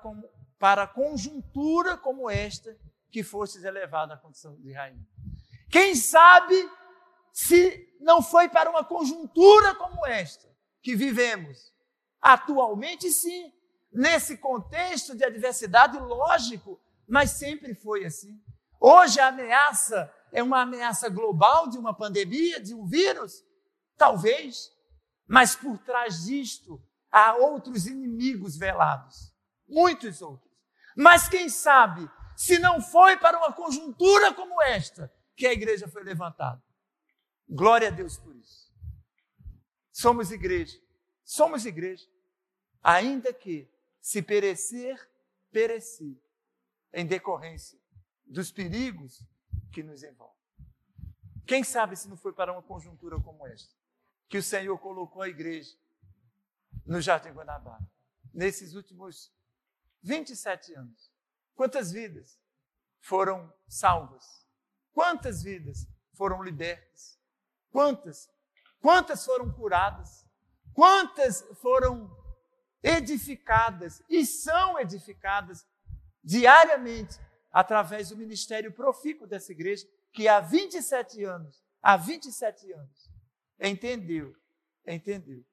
para conjuntura como esta que fostes elevado à condição de rainha. Quem sabe se não foi para uma conjuntura como esta que vivemos. Atualmente, sim, nesse contexto de adversidade, lógico, mas sempre foi assim. Hoje a ameaça é uma ameaça global de uma pandemia, de um vírus? Talvez. Mas por trás disto há outros inimigos velados. Muitos outros. Mas quem sabe, se não foi para uma conjuntura como esta que a igreja foi levantada. Glória a Deus por isso. Somos igreja. Somos igreja. Ainda que se perecer, pereci, em decorrência dos perigos que nos envolvem. Quem sabe se não foi para uma conjuntura como esta que o Senhor colocou a igreja no Jardim Guanabara, nesses últimos 27 anos. Quantas vidas foram salvas? Quantas vidas foram libertas? Quantas? Quantas foram curadas? Quantas foram edificadas e são edificadas diariamente através do ministério profícuo dessa igreja, que há 27 anos, há 27 anos, entendeu, entendeu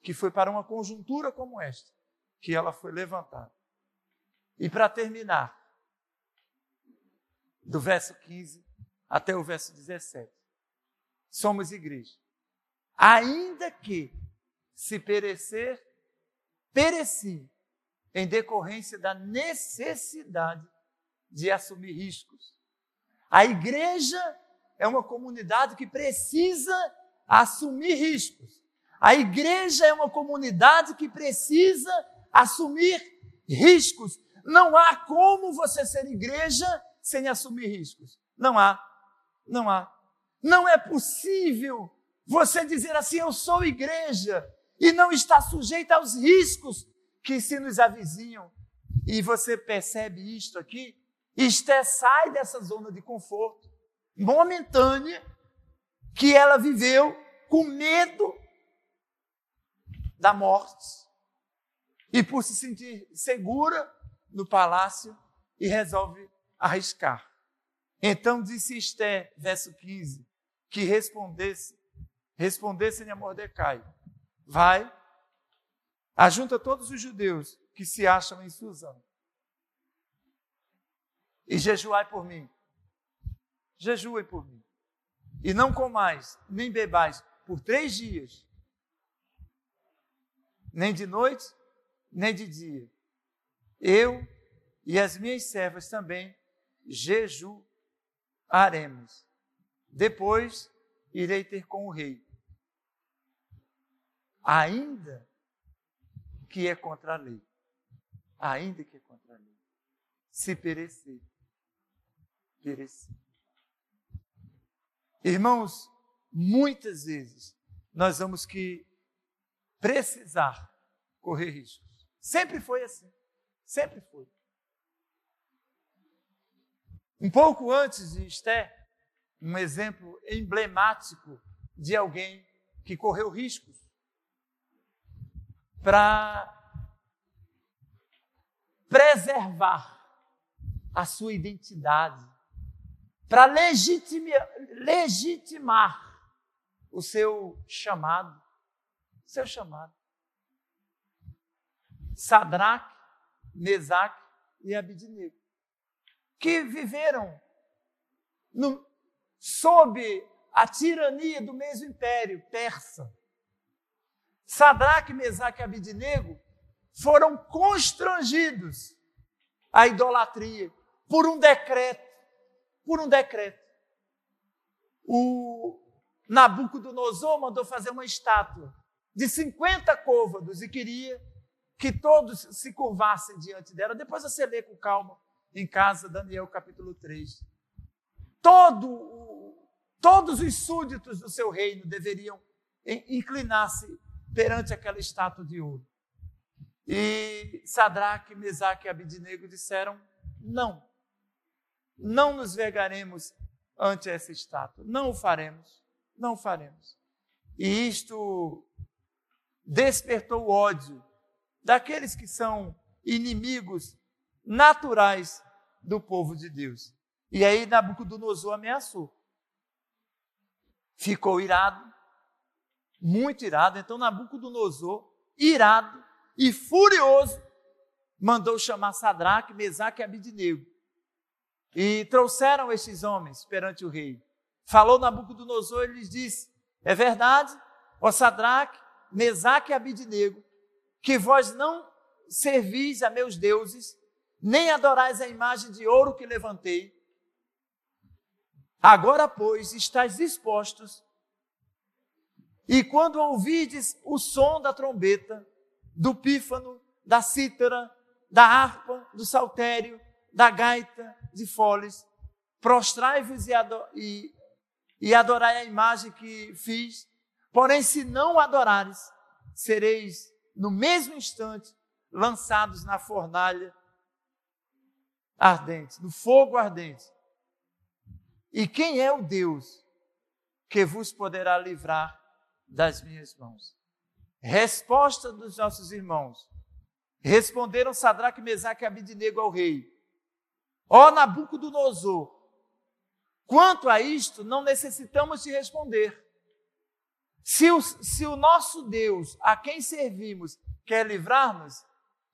que foi para uma conjuntura como esta que ela foi levantada. E para terminar, do verso 15 até o verso 17, somos igreja. Ainda que se perecer, pereci em decorrência da necessidade de assumir riscos. A igreja é uma comunidade que precisa assumir riscos. A igreja é uma comunidade que precisa assumir riscos. Não há como você ser igreja sem assumir riscos. Não há. Não há. Não é possível você dizer assim: eu sou igreja e não está sujeita aos riscos que se nos avizinham. E você percebe isto aqui? Esté sai dessa zona de conforto momentânea que ela viveu com medo da morte e por se sentir segura no palácio e resolve arriscar. Então disse Esté, verso 15, que respondesse, respondesse a Mordecai, vai, ajunta todos os judeus que se acham em Suzano e jejuai por mim. Jejuem por mim. E não comais, nem bebais por três dias, nem de noite, nem de dia. Eu e as minhas servas também jejuaremos. Depois irei ter com o rei. Ainda que é contra a lei. Ainda que é contra a lei. Se perecer, perecer. Irmãos, muitas vezes nós vamos que precisar correr riscos. Sempre foi assim. Sempre foi. Um pouco antes de Esté, um exemplo emblemático de alguém que correu riscos para preservar a sua identidade, para legitimar, o seu chamado, seu chamado. Sadraque, Mesaque e Abidnego, que viveram no, sob a tirania do mesmo império persa. Sadraque, Mesaque e Abidnego foram constrangidos à idolatria por um decreto por um decreto. O Nabucodonosor mandou fazer uma estátua de 50 côvados e queria que todos se curvassem diante dela. Depois você lê com calma em casa, Daniel capítulo 3. Todo, todos os súditos do seu reino deveriam inclinar-se perante aquela estátua de ouro. E Sadraque, Mesaque e Abidinego disseram não não nos vergaremos ante essa estátua. Não o faremos, não o faremos. E isto despertou o ódio daqueles que são inimigos naturais do povo de Deus. E aí Nabucodonosor ameaçou. Ficou irado, muito irado. Então Nabucodonosor, irado e furioso, mandou chamar Sadraque, Mesaque e Abidinego e trouxeram estes homens perante o rei. Falou Nabucodonosor e lhes disse: É verdade, ó Sadraque, Mesaque e Abidnego, que vós não servis a meus deuses, nem adorais a imagem de ouro que levantei. Agora, pois, estáis dispostos, e quando ouvides o som da trombeta, do pífano, da cítara, da harpa, do saltério, da gaita de foles, prostrai-vos e, ador e, e adorai a imagem que fiz, porém, se não adorares, sereis no mesmo instante lançados na fornalha ardente, no fogo ardente. E quem é o Deus que vos poderá livrar das minhas mãos? Resposta dos nossos irmãos. Responderam Sadraque, Mesaque e Abidinego ao rei. Ó Nabucodonosor, quanto a isto, não necessitamos te responder. Se o, se o nosso Deus, a quem servimos, quer livrar-nos,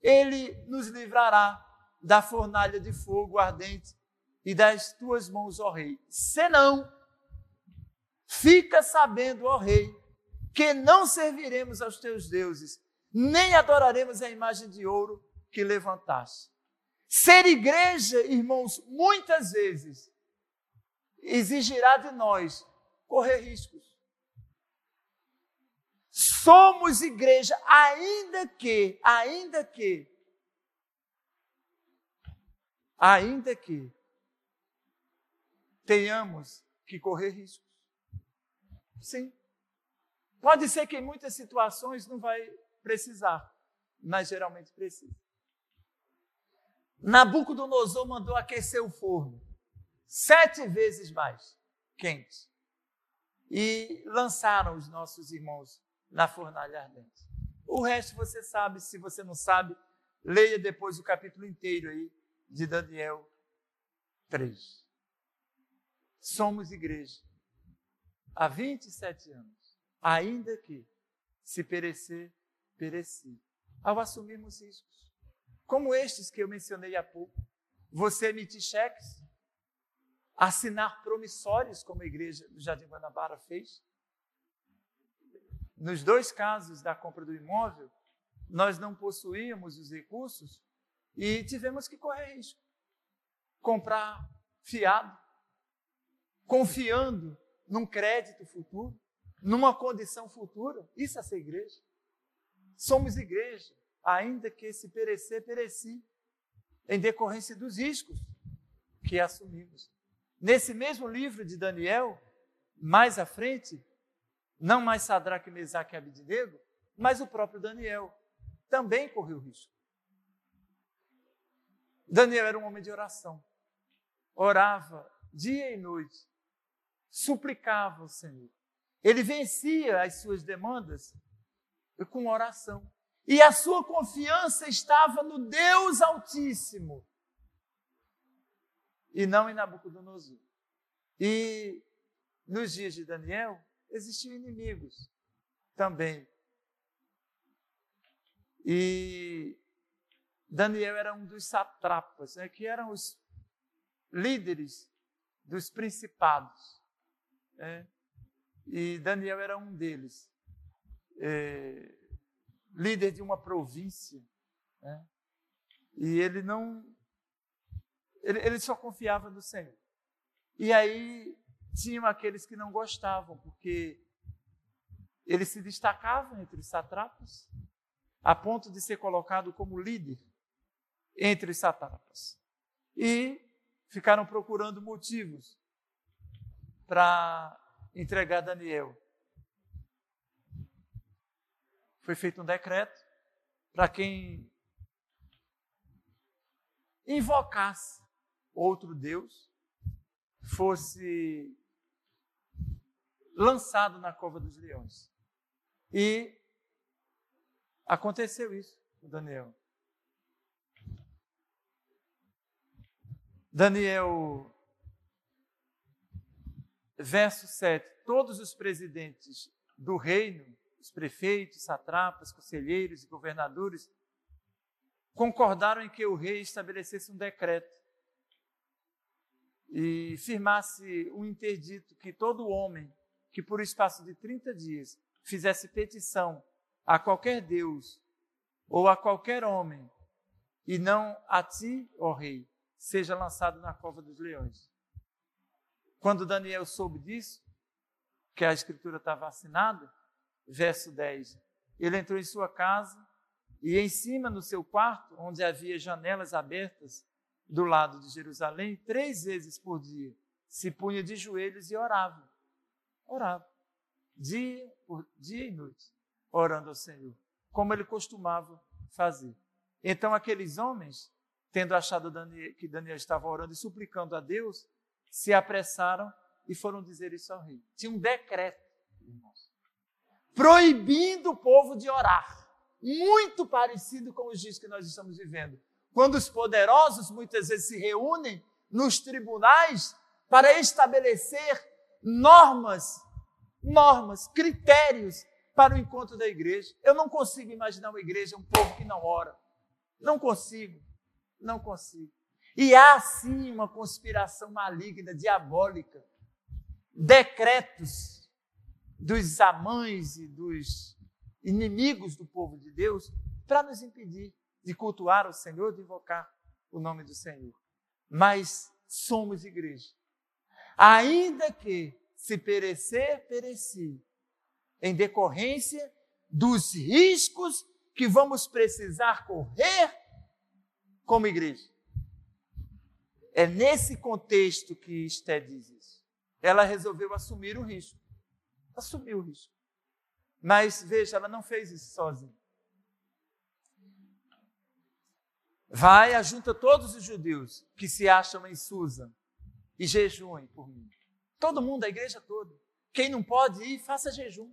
ele nos livrará da fornalha de fogo ardente e das tuas mãos, ó Rei. Senão, fica sabendo, ó Rei, que não serviremos aos teus deuses, nem adoraremos a imagem de ouro que levantaste. Ser igreja, irmãos, muitas vezes exigirá de nós correr riscos. Somos igreja, ainda que, ainda que, ainda que tenhamos que correr riscos. Sim. Pode ser que em muitas situações não vai precisar, mas geralmente precisa. Nabucodonosor mandou aquecer o forno sete vezes mais quente. e lançaram os nossos irmãos na fornalha ardente. O resto você sabe, se você não sabe, leia depois o capítulo inteiro aí de Daniel 3. Somos igreja há 27 anos, ainda que se perecer, pereci. Ao assumirmos riscos, como estes que eu mencionei há pouco, você emitir cheques, assinar promissórios, como a igreja do Jardim Guanabara fez. Nos dois casos da compra do imóvel, nós não possuíamos os recursos e tivemos que correr risco. Comprar fiado, confiando num crédito futuro, numa condição futura. Isso é ser igreja. Somos igreja, ainda que se perecer, pereci, em decorrência dos riscos que assumimos. Nesse mesmo livro de Daniel, mais à frente, não mais Sadraque, Mesaque e Abidnego, mas o próprio Daniel também correu risco. Daniel era um homem de oração. Orava dia e noite, suplicava ao Senhor. Ele vencia as suas demandas com oração. E a sua confiança estava no Deus Altíssimo, e não em Nabucodonosor. E nos dias de Daniel, existiam inimigos também. E Daniel era um dos satrapas, né, que eram os líderes dos principados. Né? E Daniel era um deles, é, líder de uma província. Né? E ele não ele, ele só confiava no Senhor. E aí tinham aqueles que não gostavam, porque ele se destacava entre os satrapas, a ponto de ser colocado como líder entre os satrapas. E ficaram procurando motivos para entregar Daniel. Foi feito um decreto para quem invocasse outro Deus fosse lançado na cova dos leões. E aconteceu isso com Daniel. Daniel, verso 7. Todos os presidentes do reino, os prefeitos, satrapas, conselheiros e governadores, concordaram em que o rei estabelecesse um decreto e firmasse um interdito que todo homem que por espaço de 30 dias fizesse petição a qualquer Deus ou a qualquer homem, e não a ti, ó rei, seja lançado na cova dos leões. Quando Daniel soube disso, que a escritura estava assinada, verso 10, ele entrou em sua casa e em cima no seu quarto, onde havia janelas abertas, do lado de Jerusalém, três vezes por dia, se punha de joelhos e orava. Orava. Dia, por, dia e noite, orando ao Senhor, como ele costumava fazer. Então, aqueles homens, tendo achado que Daniel estava orando e suplicando a Deus, se apressaram e foram dizer isso ao rei. Tinha um decreto, irmãos, proibindo o povo de orar. Muito parecido com os dias que nós estamos vivendo quando os poderosos muitas vezes se reúnem nos tribunais para estabelecer normas, normas, critérios para o encontro da igreja. Eu não consigo imaginar uma igreja, um povo que não ora. Não consigo, não consigo. E há sim uma conspiração maligna, diabólica, decretos dos amães e dos inimigos do povo de Deus para nos impedir de cultuar o Senhor, de invocar o nome do Senhor. Mas somos igreja. Ainda que se perecer, pereci, em decorrência dos riscos que vamos precisar correr como igreja. É nesse contexto que Esté diz isso. Ela resolveu assumir o risco. Assumiu o risco. Mas veja, ela não fez isso sozinha. Vai, ajunta todos os judeus que se acham em Susa e jejuem por mim. Todo mundo, a igreja toda. quem não pode ir, faça jejum.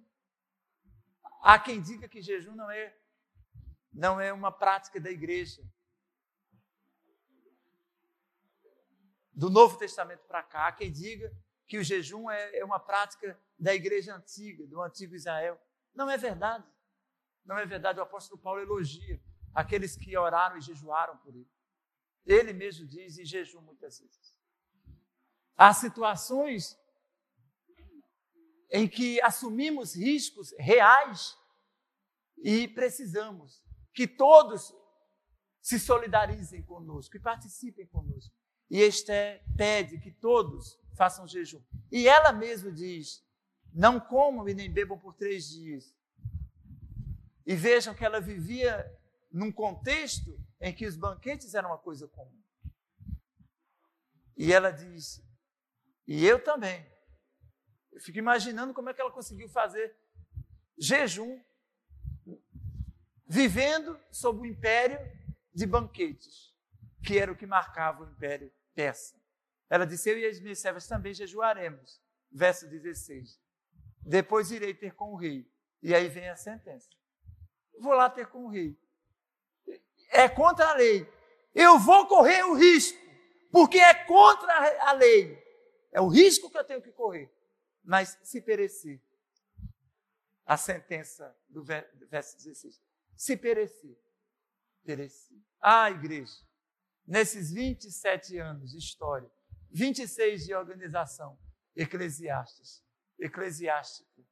Há quem diga que jejum não é não é uma prática da igreja. Do Novo Testamento para cá, quem diga que o jejum é, é uma prática da igreja antiga, do antigo Israel. Não é verdade. Não é verdade. O apóstolo Paulo elogia aqueles que oraram e jejuaram por ele. Ele mesmo diz em jejum muitas vezes. Há situações em que assumimos riscos reais e precisamos que todos se solidarizem conosco, e participem conosco. E Esté pede que todos façam jejum. E ela mesma diz: não comam e nem bebam por três dias. E vejam que ela vivia num contexto em que os banquetes eram uma coisa comum. E ela diz: e eu também. Eu fico imaginando como é que ela conseguiu fazer jejum vivendo sob o império de banquetes, que era o que marcava o império persa. Ela disse: Eu e as minhas servas também jejuaremos. Verso 16. Depois irei ter com o rei. E aí vem a sentença. Vou lá ter com o rei. É contra a lei. Eu vou correr o risco, porque é contra a lei. É o risco que eu tenho que correr. Mas se perecer, a sentença do verso 16 se perecer. Perecer. Ah, igreja, nesses 27 anos de história, 26 de organização eclesiástica, eclesiástica,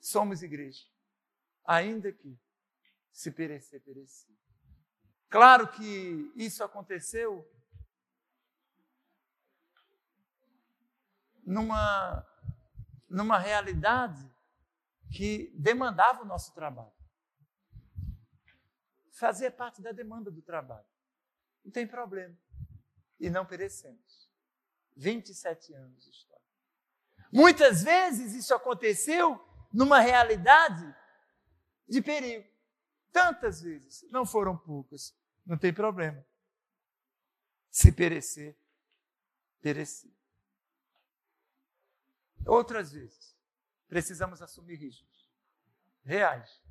somos igreja. Ainda que se perecer, perecer. Claro que isso aconteceu numa, numa realidade que demandava o nosso trabalho fazia parte da demanda do trabalho. Não tem problema. E não perecemos. 27 anos de história. Muitas vezes isso aconteceu numa realidade de perigo. Tantas vezes, não foram poucas. Não tem problema. Se perecer, perecer. Outras vezes, precisamos assumir riscos reais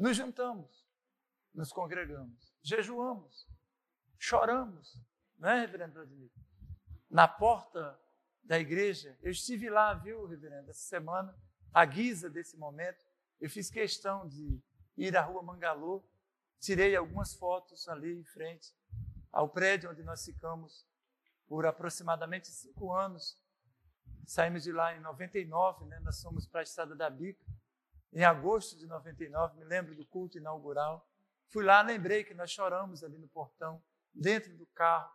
nos juntamos, nos congregamos, jejuamos, choramos, não é, reverendo Vladimir? Na porta da igreja, eu estive lá, viu, reverendo, essa semana, à guisa desse momento, eu fiz questão de ir à rua Mangalô, tirei algumas fotos ali em frente ao prédio onde nós ficamos por aproximadamente cinco anos. Saímos de lá em 99, né? nós fomos para a Estrada da Bica, em agosto de 99, me lembro do culto inaugural. Fui lá, lembrei que nós choramos ali no portão, dentro do carro.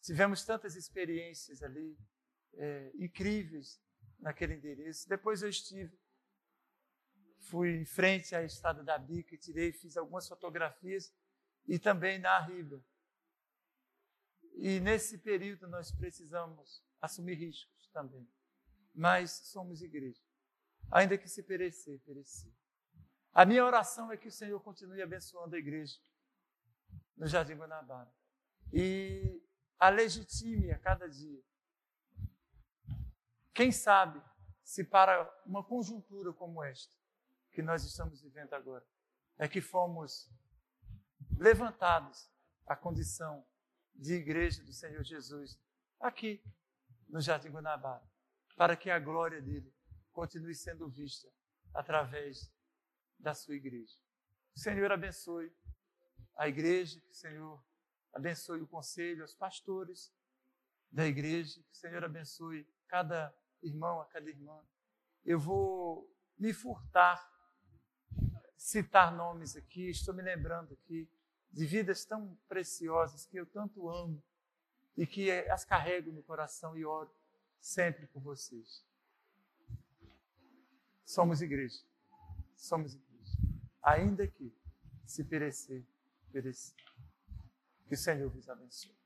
Tivemos tantas experiências ali, é, incríveis naquele endereço. Depois eu estive, fui em frente à estrada da Bica, tirei, fiz algumas fotografias e também na Arriba. E nesse período nós precisamos assumir riscos também. Mas somos igreja ainda que se perecer, perecer. A minha oração é que o Senhor continue abençoando a igreja no Jardim Guanabara e a legitime a cada dia. Quem sabe se para uma conjuntura como esta que nós estamos vivendo agora é que fomos levantados à condição de igreja do Senhor Jesus aqui no Jardim Guanabara, para que a glória dele continue sendo vista através da sua igreja. Que o Senhor abençoe a igreja, que o Senhor abençoe o conselho, os pastores da igreja, que o Senhor abençoe cada irmão, a cada irmã. Eu vou me furtar, citar nomes aqui, estou me lembrando aqui de vidas tão preciosas que eu tanto amo e que as carrego no coração e oro sempre por vocês. Somos igreja. Somos igreja. Ainda que, se perecer, perecer. Que o Senhor vos abençoe.